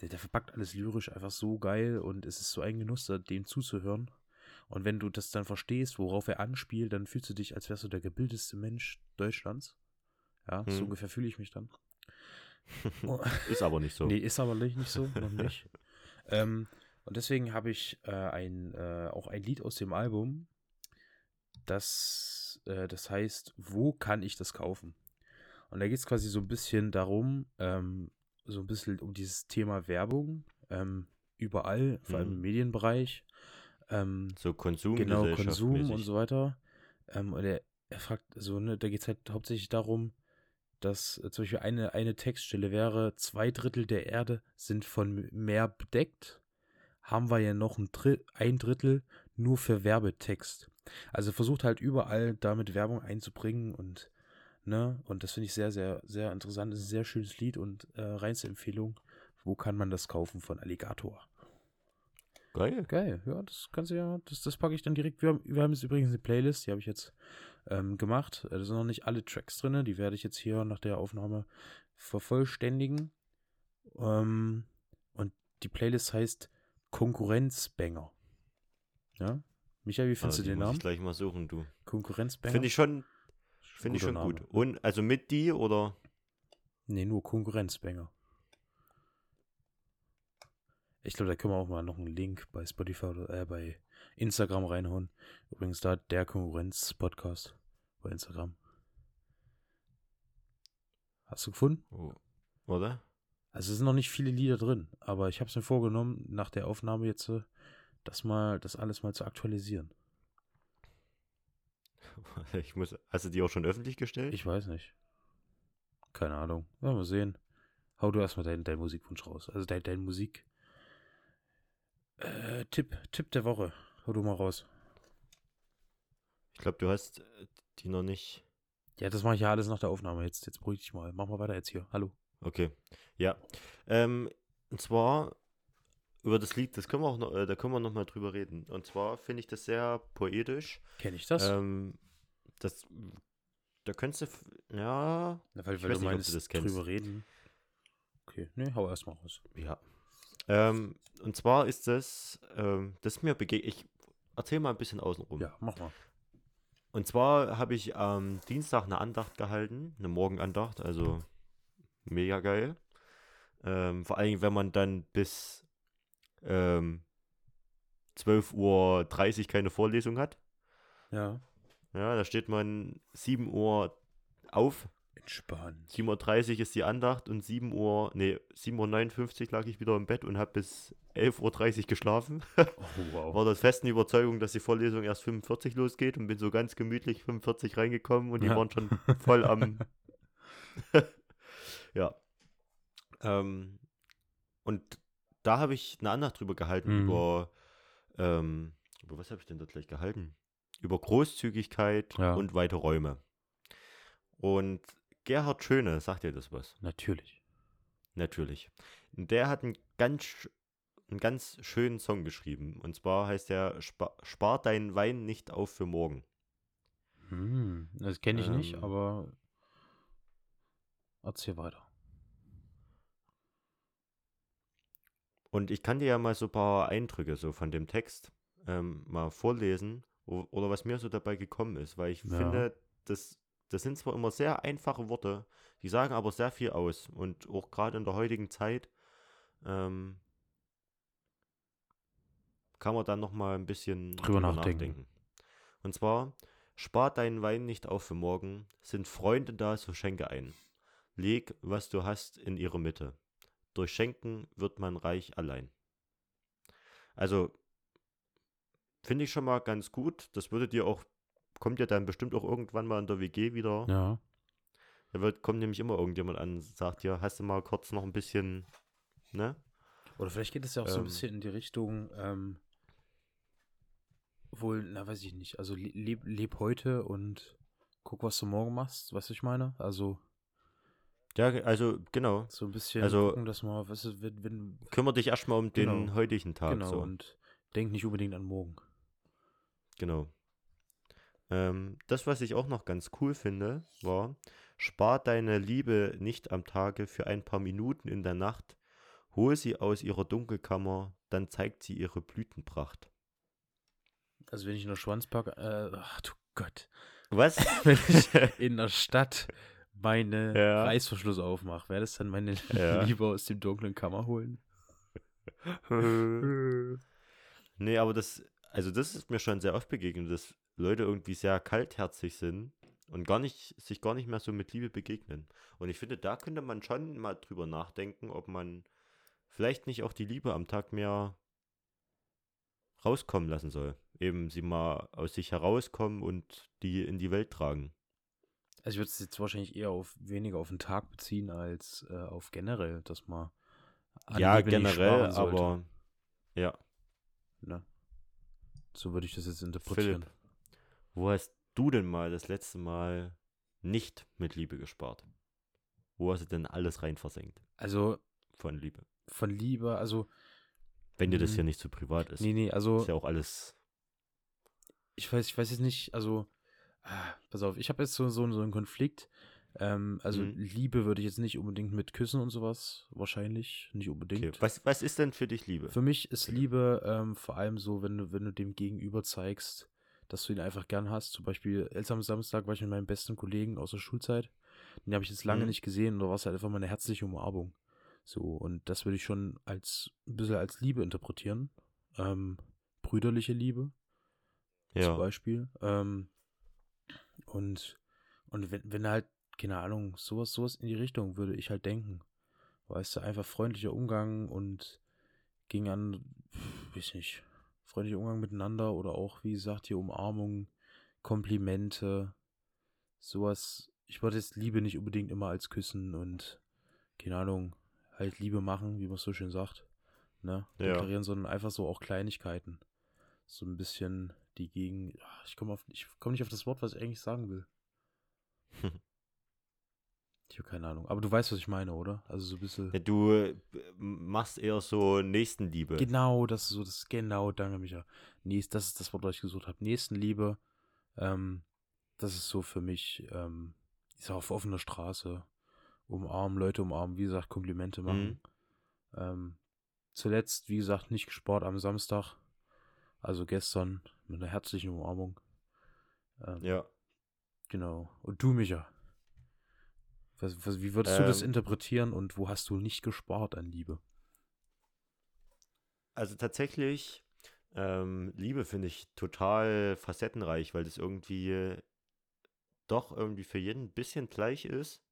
der, der verpackt alles lyrisch einfach so geil und es ist so ein Genuss, dem zuzuhören. Und wenn du das dann verstehst, worauf er anspielt, dann fühlst du dich, als wärst du der gebildetste Mensch Deutschlands. Ja, so Hm. ungefähr fühle ich mich dann. <laughs> Oh. Ist aber nicht so. Nee, ist aber nicht nicht so, noch nicht. <laughs> ähm, und deswegen habe ich äh, ein, äh, auch ein Lied aus dem Album, das, äh, das heißt, wo kann ich das kaufen? Und da geht es quasi so ein bisschen darum, ähm, so ein bisschen um dieses Thema Werbung ähm, überall, vor allem Mhm. im Medienbereich. Ähm, So Konsum, genau, Konsum und so weiter. Ähm, und er, er fragt so, ne, da geht es halt hauptsächlich darum, dass äh, zum Beispiel eine, eine Textstelle wäre, zwei Drittel der Erde sind von Meer bedeckt. Haben wir ja noch ein, Dri ein Drittel nur für Werbetext. Also versucht halt überall damit Werbung einzubringen und ne, und das finde ich sehr, sehr, sehr interessant. Das ist ein sehr schönes Lied und äh, reinste Empfehlung. Wo kann man das kaufen von Alligator? Geil. Geil, ja, das kannst du ja, das, das packe ich dann direkt. Wir haben, wir haben jetzt übrigens eine Playlist, die habe ich jetzt ähm, gemacht. Äh, Da sind noch nicht alle Tracks drin, die werde ich jetzt hier nach der Aufnahme vervollständigen. Ähm, und die Playlist heißt Konkurrenzbanger. Ja? Michael, wie findest Ah, du den muss Namen? ich gleich mal suchen, du. Konkurrenzbanger? Finde ich schon, finde ich schon Name. gut. Und also mit die oder? Nee, nur Konkurrenzbanger. Ich glaube, da können wir auch mal noch einen Link bei Spotify oder äh, bei Instagram reinhauen. Übrigens da der Konkurrenz-Podcast bei Instagram. Hast du gefunden? Oh. Oder? Also es sind noch nicht viele Lieder drin, aber ich habe es mir vorgenommen, nach der Aufnahme jetzt äh, das mal, das alles mal zu aktualisieren. <laughs> Ich muss, hast du die auch schon öffentlich gestellt? Ich weiß nicht. Keine Ahnung. Werden wir sehen. Hau du erstmal deinen dein Musikwunsch raus. Also dein, dein Musik. Äh, Tipp, Tipp der Woche. Hau du mal raus. Ich glaube, du hast äh, die noch nicht. Ja, das mache ich ja alles nach der Aufnahme. Jetzt, jetzt beruhig dich mal. Mach mal weiter jetzt hier. Hallo. Okay. Ja. Ähm, und zwar über das Lied, das können wir auch noch, äh, da können wir noch mal drüber reden. Und zwar finde ich das sehr poetisch. Kenn ich das? Ähm, das, da könntest du, ja, Na, weil ich weil weiß du nicht, ob du meinst, das kennst. drüber reden. Okay, ne, hau erst mal raus. Ja. Ähm, und zwar ist das, ähm, das ist mir begegnet. Ich erzähle mal ein bisschen außenrum. Ja, mach mal. Und zwar habe ich am Dienstag eine Andacht gehalten, eine Morgenandacht, also mega geil. Ähm, vor allem, wenn man dann bis ähm, 12.30 Uhr keine Vorlesung hat. Ja. Ja, da steht man 7 Uhr auf, Entspannt. 7.30 Uhr ist die Andacht und 7 Uhr, nee, 7.59 Uhr lag ich wieder im Bett und habe bis 11.30 Uhr geschlafen. <laughs> Oh, wow. War der festen Überzeugung, dass die Vorlesung erst 45 losgeht und bin so ganz gemütlich 45 reingekommen und die Ja. waren schon voll am. <laughs> ja. Ähm, und da habe ich eine Andacht drüber gehalten, Mhm. über, ähm, über was habe ich denn dort gleich gehalten? Über Großzügigkeit Ja. und weite Räume. Und Gerhard Schöne, sagt dir das was? Natürlich. Natürlich. Der hat einen ganz, einen ganz schönen Song geschrieben. Und zwar heißt der Spa Spar deinen Wein nicht auf für morgen. Hm, das kenne ich nicht, Ähm. aber erzähl weiter. Und ich kann dir ja mal so ein paar Eindrücke so von dem Text ähm, mal vorlesen oder was mir so dabei gekommen ist, weil ich Ja. finde, das, das sind zwar immer sehr einfache Worte, die sagen aber sehr viel aus. Und auch gerade in der heutigen Zeit ähm, kann man dann noch mal ein bisschen Drüber nachdenken. Und zwar, spar deinen Wein nicht auf für morgen, sind Freunde da, so schenke ein. Leg, was du hast, in ihre Mitte. Durch Schenken wird man reich allein. Also, finde ich schon mal ganz gut. Das würde dir auch, kommt ja dann bestimmt auch irgendwann mal in der WG wieder. Ja. Da wird, kommt nämlich immer irgendjemand an und sagt, ja, hast du mal kurz noch ein bisschen, ne? Oder vielleicht geht es ja auch so ein Ähm. bisschen in die Richtung, ähm, wohl, na weiß ich nicht, also le- leb, leb heute und guck, was du morgen machst, du, ich meine? Also Ja, also, genau. so ein bisschen Also- gucken, dass man, was ist, wenn, wenn Kümmere dich erstmal um den Genau. heutigen Tag. genau, so. und denk nicht unbedingt an morgen. Genau. Ähm, das, was ich auch noch ganz cool finde, war, spar deine Liebe nicht am Tage für ein paar Minuten in der Nacht, hol sie aus ihrer Dunkelkammer, dann zeigt sie ihre Blütenpracht. Also wenn ich in der Schwanzpark, äh, ach du Gott, Was? <laughs> wenn ich <laughs> in der Stadt meine Ja. Reißverschluss aufmache, wäre das dann meine <laughs> Ja. Liebe aus dem dunklen Kammer holen? <laughs> nee, aber das, also das ist mir schon sehr oft begegnet, dass Leute irgendwie sehr kaltherzig sind und gar nicht, sich gar nicht mehr so mit Liebe begegnen. Und ich finde, da könnte man schon mal drüber nachdenken, ob man vielleicht nicht auch die Liebe am Tag mehr rauskommen lassen soll. Eben sie mal aus sich herauskommen und die in die Welt tragen. Also ich würde es jetzt wahrscheinlich eher auf weniger auf den Tag beziehen als äh, auf generell, dass man an ja, generell, aber ja. Ne? So würde ich das jetzt interpretieren. Philipp, wo hast du denn mal das letzte Mal nicht mit Liebe gespart? Wo hast du denn alles rein versenkt Also von Liebe? von Liebe, also Wenn dir das Mhm. hier nicht zu privat ist. nee, nee, also Ist ja auch alles. ich weiß, ich weiß jetzt nicht, also ah, pass auf, ich habe jetzt so, so, so einen Konflikt. Ähm, also Mhm. Liebe würde ich jetzt nicht unbedingt mit Küssen und sowas, wahrscheinlich, nicht unbedingt. Okay. Was, was ist denn für dich Liebe? Für mich ist Bitte. Liebe ähm, vor allem so, wenn du, wenn du dem Gegenüber zeigst, dass du ihn einfach gern hast. Zum Beispiel, jetzt am Samstag war ich mit meinem besten Kollegen aus der Schulzeit. Den habe ich jetzt lange Mhm. nicht gesehen und da war es halt einfach mal eine herzliche Umarmung. So, und das würde ich schon als ein bisschen als Liebe interpretieren. Ähm, brüderliche Liebe zum ja. Beispiel. Ähm, und und wenn, wenn halt, keine Ahnung, sowas, sowas in die Richtung würde ich halt denken. Weißt du, einfach freundlicher Umgang und ging an, weiß nicht, freundlicher Umgang miteinander oder auch, wie gesagt, hier Umarmung, Komplimente, sowas. Ich würde jetzt Liebe nicht unbedingt immer als Küssen und, keine Ahnung, halt Liebe machen, wie man so schön sagt, ne, Ja. deklarieren, sondern einfach so auch Kleinigkeiten. So ein bisschen die gegen, ich komme komme nicht auf das Wort, was ich eigentlich sagen will. <laughs> Ich habe keine Ahnung. Aber du weißt, was ich meine, oder? Also so ein bisschen. Ja, du äh, machst eher so Nächstenliebe. Genau, das ist so, das genau, danke Micha. Nächst, das ist das Wort, was ich gesucht habe. Nächstenliebe. Ähm, das ist so für mich, ähm, ist auf offener Straße. Umarmen, Leute umarmen, wie gesagt, Komplimente machen. Ähm, zuletzt, wie gesagt, nicht gespart am Samstag. Also gestern mit einer herzlichen Umarmung. Ähm, Ja. Genau. Und du, Micha? Was, was, wie würdest du das Ähm, interpretieren und wo hast du nicht gespart an Liebe? Also tatsächlich, ähm, Liebe finde ich total facettenreich, weil das irgendwie doch irgendwie für jeden ein bisschen gleich ist.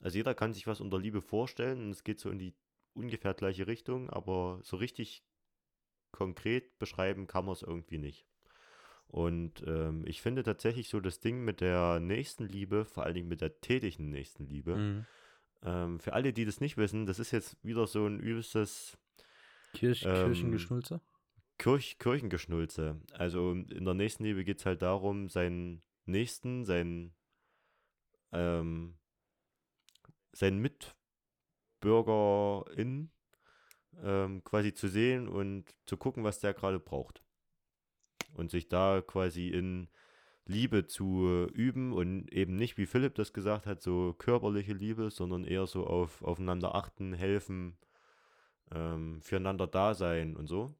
Also jeder kann sich was unter Liebe vorstellen und es geht so in die ungefähr gleiche Richtung, aber so richtig konkret beschreiben kann man es irgendwie nicht. Und ähm, ich finde tatsächlich so das Ding mit der Nächstenliebe, vor allen Dingen mit der tätigen Nächstenliebe, Mhm. ähm, für alle, die das nicht wissen, das ist jetzt wieder so ein übelstes Kirch, Ähm, Kirchengeschnulze? Kirch, Kirchengeschnulze. Also in der Nächstenliebe geht es halt darum, seinen Nächsten, seinen, ähm, seinen Mitbürgerin ähm, quasi zu sehen und zu gucken, was der gerade braucht. Und sich da quasi in Liebe zu üben und eben nicht, wie Philipp das gesagt hat, so körperliche Liebe, sondern eher so auf aufeinander achten, helfen, ähm, füreinander da sein und so.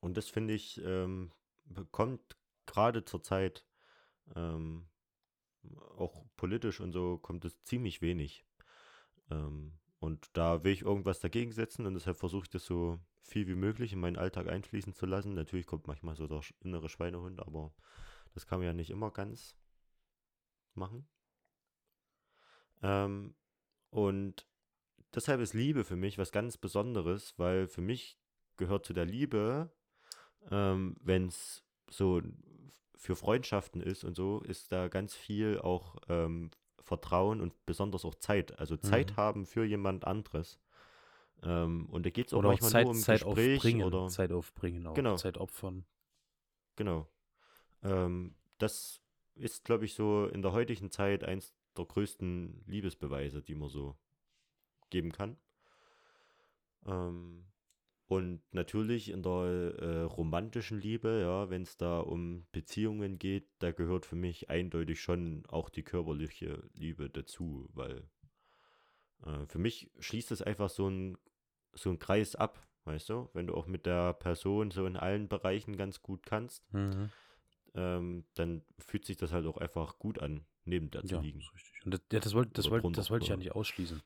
Und das finde ich, ähm, kommt gerade zur Zeit, ähm, auch politisch und so, kommt es ziemlich wenig. Ähm, und da will ich irgendwas dagegen setzen und deshalb versuche ich das so viel wie möglich in meinen Alltag einfließen zu lassen. Natürlich kommt manchmal so der innere Schweinehund, aber das kann man ja nicht immer ganz machen. Ähm, und deshalb ist Liebe für mich was ganz Besonderes, weil für mich gehört zu der Liebe, ähm, wenn es so für Freundschaften ist und so, ist da ganz viel auch ähm, Vertrauen und besonders auch Zeit. Also Zeit Mhm. haben für jemand anderes. Ähm, und da geht es auch Oder auch manchmal Zeit, nur um Zeit Gespräch aufbringen. oder Zeit aufbringen auch. Genau. Zeit opfern. Genau. Ähm, das ist, glaube ich, so in der heutigen Zeit eins der größten Liebesbeweise, die man so geben kann. Ähm, und natürlich in der äh, romantischen Liebe, ja, wenn es da um Beziehungen geht, da gehört für mich eindeutig schon auch die körperliche Liebe dazu, weil äh, für mich schließt es einfach so ein, so ein Kreis ab, weißt du? Wenn du auch mit der Person so in allen Bereichen ganz gut kannst, Mhm. ähm, dann fühlt sich das halt auch einfach gut an, neben der zu Ja, liegen. richtig. Und das, ja, das wollte das wollt, das wollte ich ja nicht ausschließen.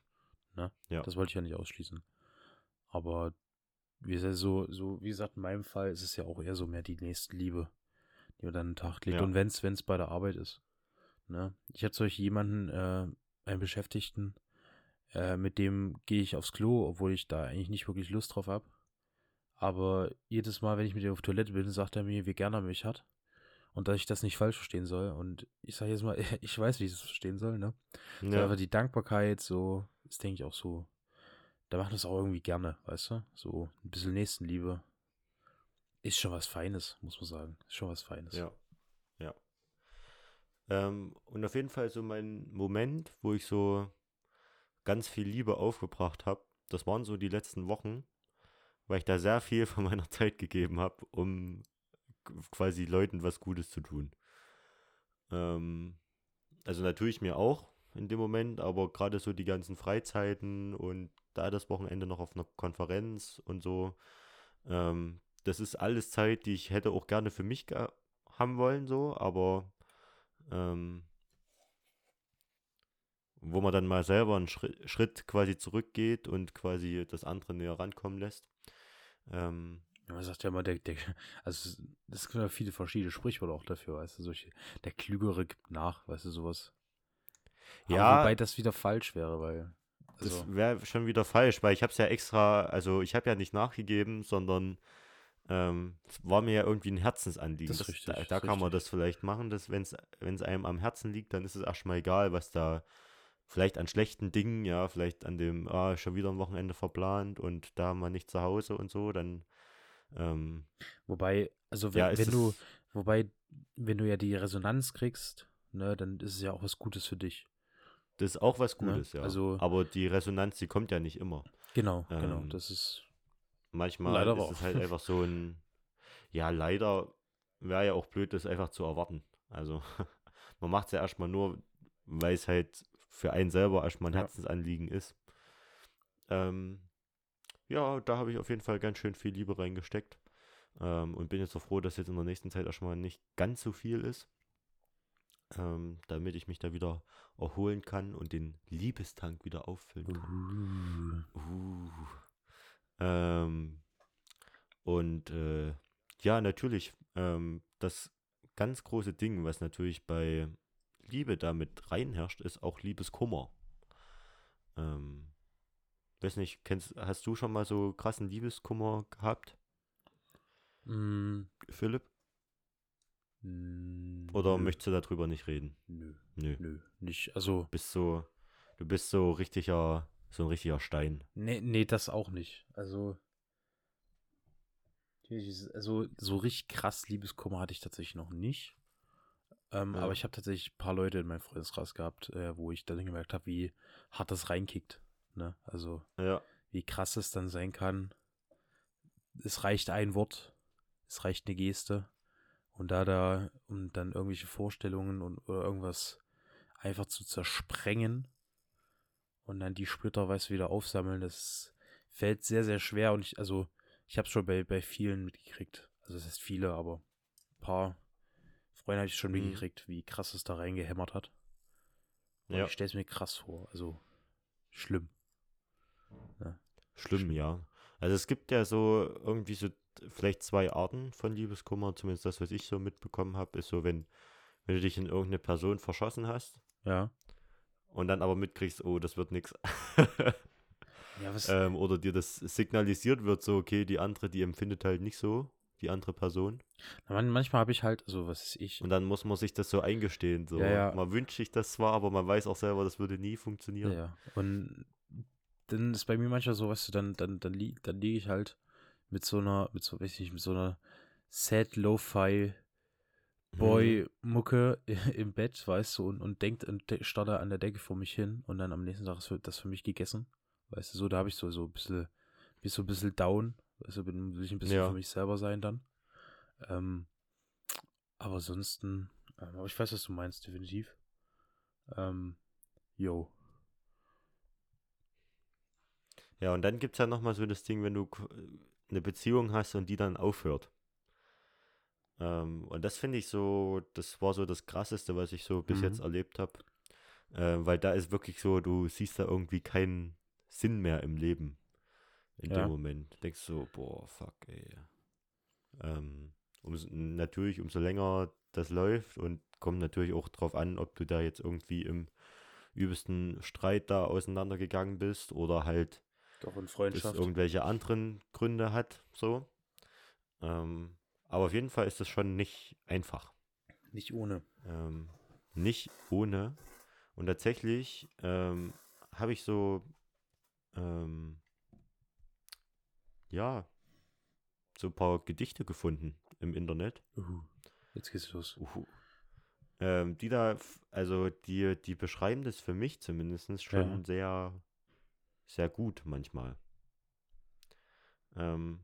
Ne? Ja. Das wollte ich ja nicht ausschließen. Aber wie gesagt, so, so, wie gesagt, in meinem Fall ist es ja auch eher so mehr die Nächstenliebe, die man dann an den Tag legt. Ja. Und wenn es bei der Arbeit ist. Ne? Ich hatte solch jemanden, äh, einen Beschäftigten, Äh, mit dem gehe ich aufs Klo, obwohl ich da eigentlich nicht wirklich Lust drauf habe. Aber jedes Mal, wenn ich mit ihm auf Toilette bin, sagt er mir, wie gerne er mich hat. Und dass ich das nicht falsch verstehen soll. Und ich sage jetzt mal, <laughs> ich weiß, wie ich das verstehen soll, ne? Ja, einfach die Dankbarkeit, so, ist, denke ich, auch so. Da macht das auch irgendwie gerne, weißt du? So ein bisschen Nächstenliebe. Ist schon was Feines, muss man sagen. Ist schon was Feines. ja, ja. Ähm, und auf jeden Fall so mein Moment, wo ich so ganz viel Liebe aufgebracht habe, das waren so die letzten Wochen, weil ich da sehr viel von meiner <laughs> Zeit gegeben habe, um quasi Leuten was Gutes zu tun. Ähm, also natürlich mir auch in dem Moment, aber gerade so die ganzen Freizeiten und da das Wochenende noch auf einer Konferenz und so, ähm, das ist alles Zeit, die ich hätte auch gerne für mich haben wollen, so, aber ähm, wo man dann mal selber einen Schritt, Schritt quasi zurückgeht und quasi das andere näher rankommen lässt. Ähm, Ja, Man sagt ja immer, der, der, also es gibt ja viele verschiedene Sprichwörter auch dafür, weißt du, solche, der Klügere gibt nach, weißt du, sowas. Aber Ja. Wobei das wieder falsch wäre, weil. Also, Das wäre schon wieder falsch, weil ich habe es ja extra, also ich habe ja nicht nachgegeben, sondern ähm, es war mir ja irgendwie ein Herzensanliegen. Das ist Das- richtig, da da kann man richtig. das vielleicht machen, dass wenn es einem am Herzen liegt, dann ist es erstmal egal, was da vielleicht an schlechten Dingen, ja, vielleicht an dem, ah, schon wieder ein Wochenende verplant und da mal nicht zu Hause und so, dann ähm, wobei, also wenn, ja, wenn du, wobei, wenn du ja die Resonanz kriegst, ne, dann ist es ja auch was Gutes für dich. Das ist auch was Ne? Gutes, ja. Also- Aber die Resonanz, die kommt ja nicht immer. Genau, genau. Ähm, Das ist. Manchmal Leider ist es halt einfach so ein, ja, leider wäre ja auch blöd, das einfach zu erwarten. Also <laughs> man macht es ja erstmal nur, weil es halt für einen selber erstmal ein Ja. Herzensanliegen ist. Ähm, ja, da habe ich auf jeden Fall ganz schön viel Liebe reingesteckt. Ähm, und bin jetzt auch froh, dass jetzt in der nächsten Zeit erstmal nicht ganz so viel ist. Ähm, damit ich mich da wieder erholen kann und den Liebestank wieder auffüllen kann. Uh, Uh. Ähm, und äh, ja, natürlich, ähm, das ganz große Ding, was natürlich bei Liebe damit reinherrscht, ist auch Liebeskummer. Ähm, weiß nicht, kennst, hast du schon mal so krassen Liebeskummer gehabt, mm, Philipp? Mm, Oder nö, möchtest du darüber nicht reden? Nö, Nö. nö. Nicht, also. Bist so, du bist so richtiger, so ein richtiger Stein. Nee, nee, das auch nicht. Also. Also, so richtig krass Liebeskummer hatte ich tatsächlich noch nicht. Ähm, Ja. Aber ich habe tatsächlich ein paar Leute in meinem Freundeskreis gehabt, äh, wo ich dann gemerkt habe, wie hart das reinkickt. Ne? Also, Ja, wie krass es dann sein kann. Es reicht ein Wort, es reicht eine Geste. Und da da, um dann irgendwelche Vorstellungen und oder irgendwas einfach zu zersprengen und dann die Splitter, weißt du, wieder aufsammeln, das fällt sehr, sehr schwer. Und ich, also, ich habe es schon bei, bei vielen mitgekriegt. Also, es heißt viele, aber ein paar Freunde habe ich schon Mhm. mitgekriegt, wie krass es da reingehämmert hat. Und Ja. ich stelle es mir krass vor. Also, schlimm. Schlimm, ja. Also es gibt ja so irgendwie so vielleicht zwei Arten von Liebeskummer, zumindest das, was ich so mitbekommen habe, ist so, wenn, wenn du dich in irgendeine Person verschossen hast Ja. und dann aber mitkriegst, oh, das wird nix. <laughs> Ja, <laughs> ähm, oder dir das signalisiert wird, so, okay, die andere, die empfindet halt nicht so, die andere Person. Man, manchmal habe ich halt, also was ist ich? Und dann muss man sich das so eingestehen. So. Ja, ja. Man wünscht sich das zwar, aber man weiß auch selber, das würde nie funktionieren. ja. Und dann ist bei mir manchmal so, weißt du, dann, dann, dann, li dann liege ich halt mit so einer, mit so, weiß ich nicht, mit so einer Sad Lo-Fi Mhm. Boy-Mucke <laughs> im Bett, weißt du, und, und denkt und da an der Decke vor mich hin und dann am nächsten Tag ist das für mich gegessen. Weißt du, so, da habe ich so, so ein bisschen, bin so ein bisschen down, weißt du, bin, will ich ein bisschen Ja. für mich selber sein dann. Ähm, aber ansonsten, ähm, aber ich weiß, was du meinst, definitiv. Ähm, yo. Ja, und dann gibt es ja nochmal so das Ding, wenn du eine Beziehung hast und die dann aufhört. Ähm, und das finde ich so, das war so das Krasseste, was ich so bis Mhm. jetzt erlebt habe. Äh, weil da ist wirklich so, du siehst da irgendwie keinen Sinn mehr im Leben in Ja. dem Moment. Du denkst so, boah, fuck, ey. Ähm, umso, natürlich, umso länger das läuft und kommt natürlich auch drauf an, ob du da jetzt irgendwie im übelsten Streit da auseinandergegangen bist oder halt Doch in das Freundschaft. irgendwelche anderen Gründe hat, so. Ähm, aber auf jeden Fall ist es schon nicht einfach. Nicht ohne. Ähm, nicht ohne. Und tatsächlich ähm, habe ich so, ähm, ja, so ein paar Gedichte gefunden im Internet. Uhu. Jetzt geht's los. Uhu. Ähm, die da, also die, die beschreiben das für mich zumindest schon Ja. sehr, sehr gut manchmal. Ähm,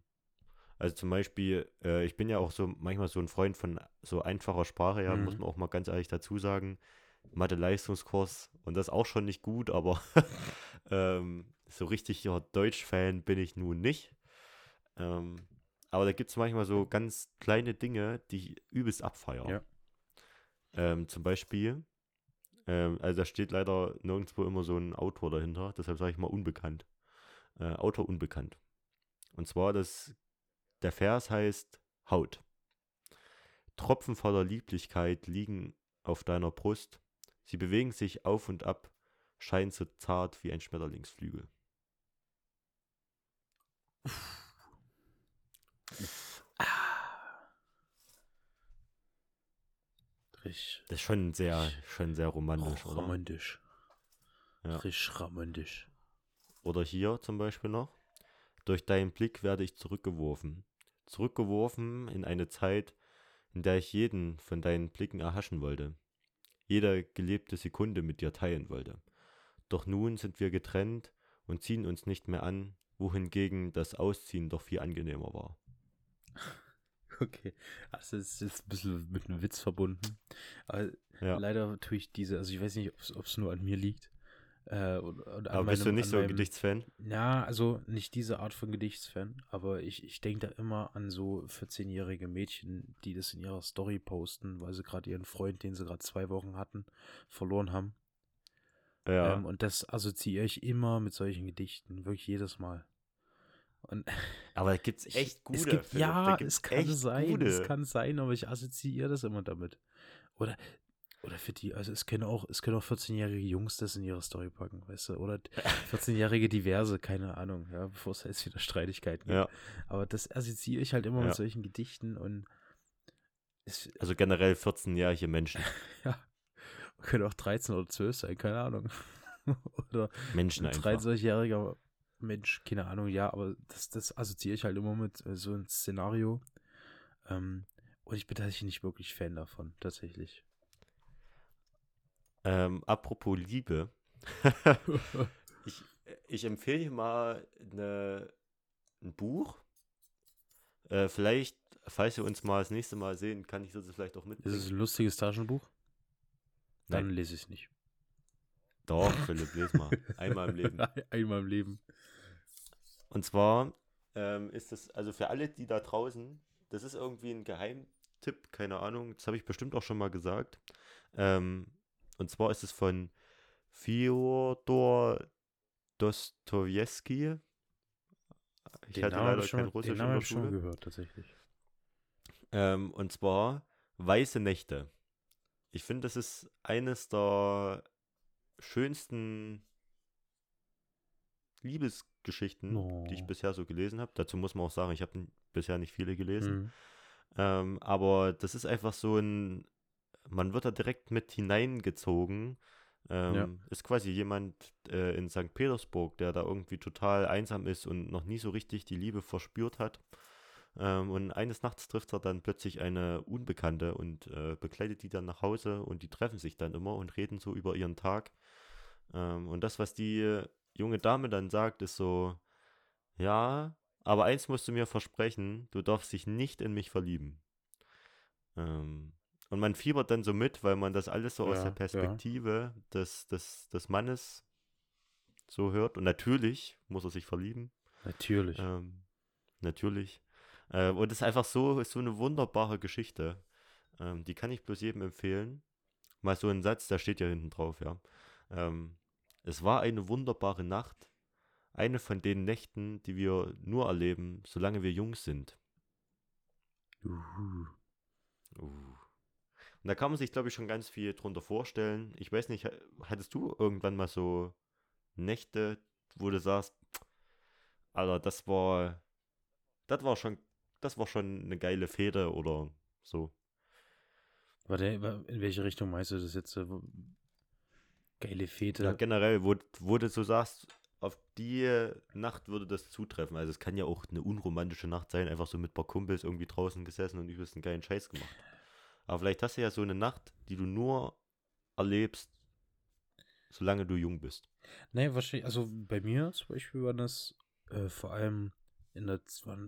also zum Beispiel, äh, ich bin ja auch so manchmal so ein Freund von so einfacher Sprache, ja, muss Mhm. man auch mal ganz ehrlich dazu sagen. Mathe-Leistungskurs und das auch schon nicht gut, aber <laughs> ähm, so richtiger Deutsch-Fan bin ich nun nicht. Ähm, aber da gibt es manchmal so ganz kleine Dinge, die ich übelst abfeiere. Ja. Ähm, zum Beispiel, ähm, also da steht leider nirgendwo immer so ein Autor dahinter, deshalb sage ich mal unbekannt. Äh, Autor unbekannt. Und zwar das, der Vers heißt Haut. Tropfen voller Lieblichkeit liegen auf deiner Brust. Sie bewegen sich auf und ab, scheinen so zart wie ein Schmetterlingsflügel. Richtig. Das ist schon sehr, schon sehr romantisch, oder? romantisch. Ja. Richtig romantisch. Oder hier zum Beispiel noch. Durch deinen Blick werde ich zurückgeworfen. Zurückgeworfen in eine Zeit, in der ich jeden von deinen Blicken erhaschen wollte. Jede gelebte Sekunde mit dir teilen wollte. Doch nun sind wir getrennt und ziehen uns nicht mehr an, wohingegen das Ausziehen doch viel angenehmer war. <laughs> Okay. Also es ist jetzt ein bisschen mit einem Witz verbunden. Aber Ja. leider tue ich diese, also ich weiß nicht, ob es nur an mir liegt. Äh, oder an Aber bist du meinem- nicht so ein meinem- Gedichtsfan? Ja, also nicht diese Art von Gedichtsfan, aber ich, ich denke da immer an so 14-jährige Mädchen, die das in ihrer Story posten, weil sie gerade ihren Freund, den sie gerade zwei Wochen hatten, verloren haben. Ja. Ähm, und das assoziiere ich immer mit solchen Gedichten, wirklich jedes Mal. Und <laughs> aber da gibt es echt gute. Es gibt, Philipp, ja, es kann sein, gute. es kann sein, aber ich assoziiere das immer damit. Oder, oder für die, also es können auch, auch 14-jährige Jungs das in ihre Story packen, weißt du? Oder <laughs> 14-jährige Diverse, keine Ahnung, ja, bevor es jetzt wieder Streitigkeiten gibt. Ja. Aber das assoziiere ich halt immer ja. mit solchen Gedichten und es, Also generell 14-jährige Menschen. <laughs> ja. Können auch 13 oder 12 sein, keine Ahnung. oder Menschen ein 13-jähriger Mensch, keine Ahnung, ja, aber das, das assoziiere ich halt immer mit äh, so einem Szenario. Ähm, und ich bin tatsächlich nicht wirklich Fan davon, tatsächlich. Ähm, apropos Liebe. <laughs> ich, ich empfehle dir mal eine, ein Buch. Äh, vielleicht, falls wir uns mal das nächste Mal sehen, kann ich das vielleicht auch Ist es ein lustiges Taschenbuch? Dann Nein. lese ich es nicht. Doch, Philipp, les mal. <laughs> Einmal im Leben. Einmal im Leben. Und zwar ähm, ist das, also für alle, die da draußen, das ist irgendwie ein Geheimtipp, keine Ahnung, das habe ich bestimmt auch schon mal gesagt. Ähm, und zwar ist es von Fyodor Dostojewski. Ich Den hatte Namen habe leider schon, kein den Russisch in Namen der habe ich schon Schule. gehört, tatsächlich. Ähm, und zwar Weiße Nächte. Ich finde, das ist eines der schönsten Liebesgeschichten, die ich Oh. bisher so gelesen habe. Dazu muss man auch sagen, ich habe bisher nicht viele gelesen. Mhm. Ähm, aber das ist einfach so ein, man wird da direkt mit hineingezogen. Ähm, Ist quasi jemand äh, in St. Petersburg, der da irgendwie total einsam ist und noch nie so richtig die Liebe verspürt hat. Ähm, und eines Nachts trifft er dann plötzlich eine Unbekannte und äh, begleitet die dann nach Hause und die treffen sich dann immer und reden so über ihren Tag. Ähm, und das, was die junge Dame dann sagt, ist so, ja, aber eins musst du mir versprechen, du darfst dich nicht in mich verlieben. Ähm, und man fiebert dann so mit, weil man das alles so aus Ja, der ja. Perspektive des, des, des Mannes so hört. Und natürlich muss er sich verlieben. Natürlich. Ähm, natürlich. Äh, und es ist einfach so, ist so eine wunderbare Geschichte. Ähm, die kann ich bloß jedem empfehlen. Mal so ein Satz, da steht ja hinten drauf, ja. Ähm, es war eine wunderbare Nacht. Eine von den Nächten, die wir nur erleben, solange wir jung sind. Uhu. Uh. Und da kann man sich, glaube ich, schon ganz viel drunter vorstellen. Ich weiß nicht, hattest du irgendwann mal so Nächte, wo du sagst, Alter, das war, das war schon, das war schon eine geile Fehde oder so. Warte, in welche Richtung meinst du das jetzt? Geile Fete. Ja, generell, wo, wo du so sagst, auf die Nacht würde das zutreffen. Also es kann ja auch eine unromantische Nacht sein, einfach so mit ein paar Kumpels irgendwie draußen gesessen und übelst einen geilen Scheiß gemacht. Aber vielleicht hast du ja so eine Nacht, die du nur erlebst, solange du jung bist. Nee, wahrscheinlich, also bei mir zum Beispiel war das äh, vor allem in der,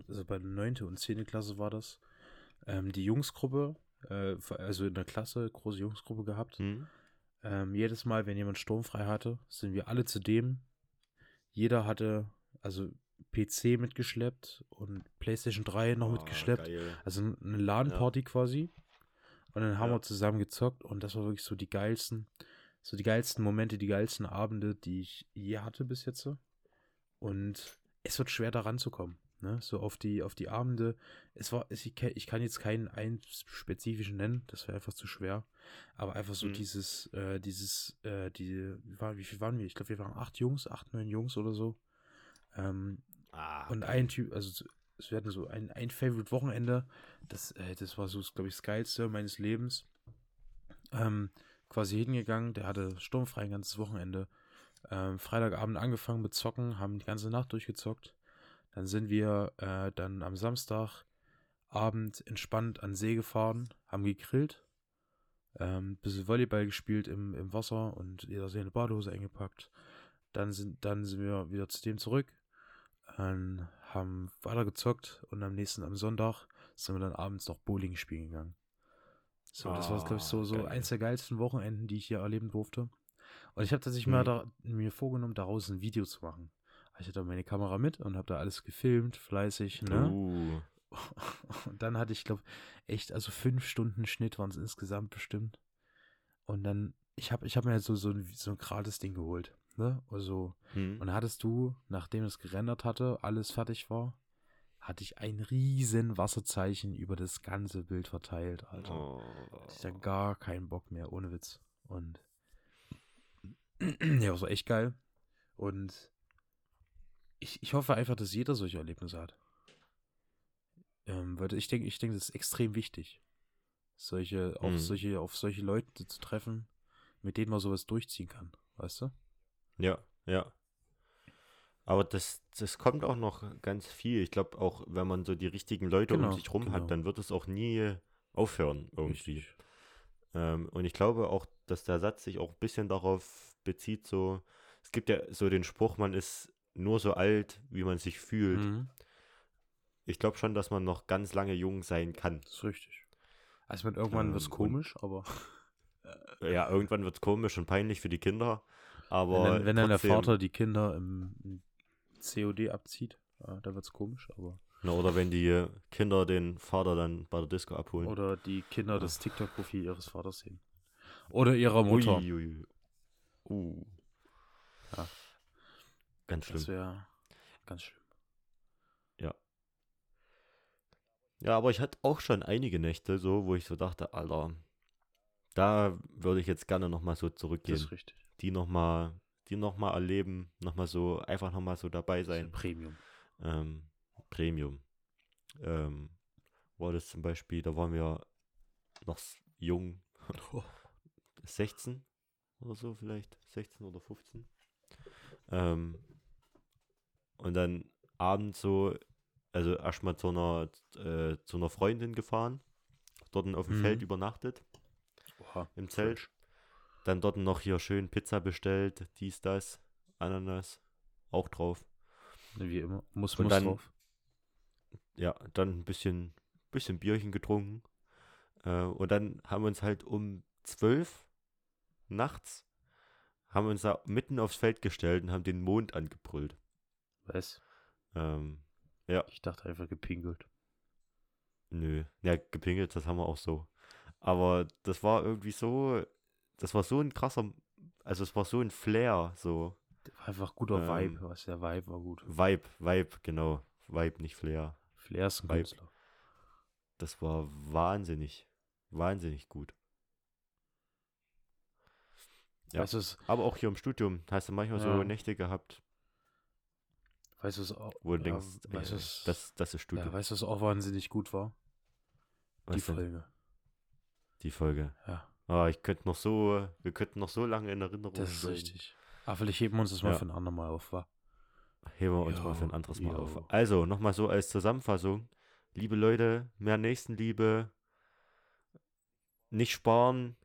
also bei der 9. und 10. Klasse war das, ähm, die Jungsgruppe, äh, also in der Klasse, große Jungsgruppe gehabt. Hm. Ähm, jedes Mal, wenn jemand sturmfrei hatte, sind wir alle zu dem. Jeder hatte also PC mitgeschleppt und PlayStation 3 noch oh, mitgeschleppt. Geil. Also eine LAN-Party ja. quasi. Und dann haben ja. wir zusammen gezockt und das war wirklich so die geilsten, so die geilsten Momente, die geilsten Abende, die ich je hatte bis jetzt. Und es wird schwer da ranzukommen. Ne? So auf die, auf die Abende. Es war, ich, ich kann jetzt keinen einen spezifischen nennen, das wäre einfach zu schwer. Aber einfach so mhm. dieses, äh, dieses, äh, die, wie, war, wie viel waren wir? Ich glaube, wir waren acht Jungs, acht, neun Jungs oder so. Ähm, ah, und ein Typ, also es werden so ein, ein Favorite-Wochenende. Das, äh, das war so, glaube ich, das Geilste meines Lebens. Ähm, quasi hingegangen, der hatte sturmfrei ein ganzes Wochenende. Ähm, Freitagabend angefangen mit Zocken, haben die ganze Nacht durchgezockt. Dann sind wir äh, dann am Samstagabend entspannt an See gefahren, haben gegrillt, ähm, bisschen Volleyball gespielt im, im Wasser und jeder seine Badehose eingepackt. Dann sind, dann sind wir wieder zu dem zurück, ähm, haben weiter gezockt und am nächsten, am Sonntag, sind wir dann abends noch Bowling spielen gegangen. So, das war, glaube ich, so, so eins der geilsten Wochenenden, die ich hier erleben durfte. Und ich habe tatsächlich mhm. mal da, mir vorgenommen, daraus ein Video zu machen. Ich hatte meine Kamera mit und habe da alles gefilmt, fleißig, ne? Uh. <laughs> Und dann hatte ich, glaube echt, also fünf Stunden Schnitt waren es insgesamt bestimmt. Und dann, ich habe ich hab mir halt so, so, ein, so ein gerades Ding geholt, ne? Also, hm. und hattest du, nachdem es gerendert hatte, alles fertig war, hatte ich ein riesen Wasserzeichen über das ganze Bild verteilt, Alter. Oh. Hatte ich dann gar keinen Bock mehr, ohne Witz. Und <clears throat> ja, war echt geil. Und ich, ich hoffe einfach, dass jeder solche Erlebnisse hat. Ähm, weil ich denke, ich denke, das ist extrem wichtig. Solche, auf mhm. solche, auf solche Leute zu treffen, mit denen man sowas durchziehen kann, weißt du? Ja, ja. Aber das, das kommt auch noch ganz viel. Ich glaube auch, wenn man so die richtigen Leute genau, um sich rum genau. hat, dann wird es auch nie aufhören irgendwie. Ähm, und ich glaube auch, dass der Satz sich auch ein bisschen darauf bezieht, so, es gibt ja so den Spruch, man ist nur so alt, wie man sich fühlt. Mhm. Ich glaube schon, dass man noch ganz lange jung sein kann. Das ist richtig. Also irgendwann ähm, wird es komisch, aber. Ja, irgendwann wird es komisch und peinlich für die Kinder. Aber wenn dann, wenn dann der Vater die Kinder im, COD abzieht, ja, da wird es komisch, aber. Na, oder wenn die Kinder den Vater dann bei der Disco abholen. Oder die Kinder ja. das TikTok-Profil ihres Vaters sehen. Oder ihrer Mutter. Ui, ui. Uh. Ja. Ganz schlimm. Das wäre ganz schlimm. Ja. Ja, aber ich hatte auch schon einige Nächte so, wo ich so dachte, Alter, da würde ich jetzt gerne nochmal so zurückgehen. Das ist richtig. Die nochmal, die nochmal erleben, nochmal so, einfach nochmal so dabei sein. Premium. Ähm, Premium. Ähm, war das zum Beispiel, da waren wir noch jung, oh. 16 oder so vielleicht, 16 oder 15. Ähm, und dann abends so, also erstmal zu einer, äh, zu einer Freundin gefahren, dort auf dem mhm. Feld übernachtet, Oha, im Zelt. Dann dort noch hier schön Pizza bestellt, dies, das, Ananas, auch drauf. Wie immer, muss man drauf. Ja, dann ein bisschen, bisschen Bierchen getrunken. Äh, und dann haben wir uns halt um zwölf nachts haben wir uns da mitten aufs Feld gestellt und haben den Mond angebrüllt. Was? Ähm, ja. Ich dachte einfach gepinkelt. Nö. Ja, gepinkelt, das haben wir auch so. Aber das war irgendwie so, das war so ein krasser, also es war so ein Flair, so. War einfach guter ähm, Vibe, was der Vibe war gut. Vibe, Vibe, genau. Vibe, nicht Flair. Flair ist ein Vibe. Künstler. Das war wahnsinnig, wahnsinnig gut. Ja. Weißt du, Aber auch hier im Studium hast du manchmal so Ja. Nächte gehabt, weißt du, es auch, wo du ja, denkst, weißt es- das, das ist Studium. ja, weißt du, was auch wahnsinnig gut war? Die Was denn? Folge. Die Folge. Ja, Ah, ich könnte noch so, wir könnten noch so lange in Erinnerung das ist bleiben. richtig. Aber vielleicht heben wir uns das mal Ja. für ein andermal auf, wa? Heben wir uns mal Jo, für ein anderes Mal jo. auf. Also, nochmal so als Zusammenfassung. Liebe Leute, mehr Nächstenliebe. Nicht sparen.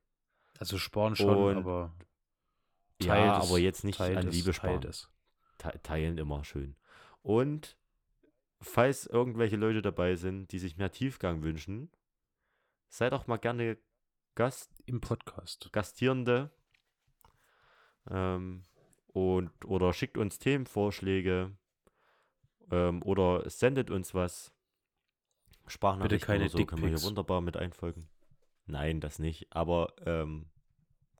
Also sparen schon, aber ja, Teilt es, aber jetzt nicht teilt an es, Liebe teilt sparen. es. Te teilen immer schön. Und falls irgendwelche Leute dabei sind, die sich mehr Tiefgang wünschen, seid auch mal gerne Gast, Im Podcast. Gastierende. Ähm, und, oder schickt uns Themenvorschläge. Ähm, oder sendet uns was. Sprachnachrichten keine oder so können wir hier wunderbar mit einfolgen. Nein, das nicht. Aber ähm,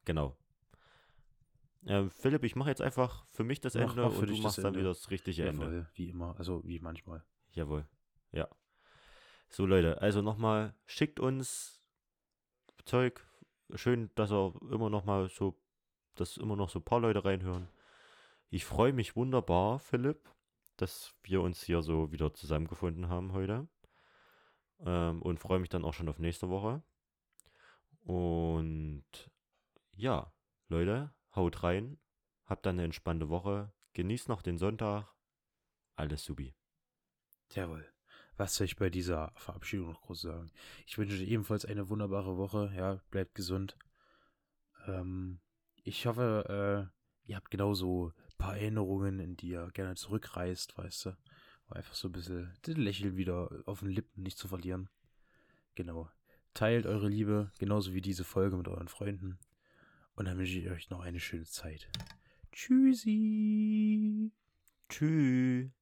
genau. Ähm, Philipp, ich mache jetzt einfach für mich das Ende und du machst dann Ende. wieder das richtige Ende. Jawohl, wie immer. Also wie manchmal. Jawohl. Ja. So, Leute, also nochmal, schickt uns Zeug. Schön, dass er immer noch mal so, dass immer noch so ein paar Leute reinhören. Ich freue mich wunderbar, Philipp, dass wir uns hier so wieder zusammengefunden haben heute. Ähm, und freue mich dann auch schon auf nächste Woche. Und ja, Leute, haut rein. Habt dann eine entspannte Woche. Genießt noch den Sonntag. Alles subi. Jawohl. Was soll ich bei dieser Verabschiedung noch groß sagen? Ich wünsche dir ebenfalls eine wunderbare Woche. Ja, bleibt gesund. Ähm, ich hoffe, äh, ihr habt genauso ein paar Erinnerungen, in die ihr gerne zurückreist, weißt du? Um einfach so ein bisschen das Lächeln wieder auf den Lippen nicht zu verlieren. Genau. Teilt eure Liebe, genauso wie diese Folge mit euren Freunden. Und dann wünsche ich euch noch eine schöne Zeit. Tschüssi. Tschüss.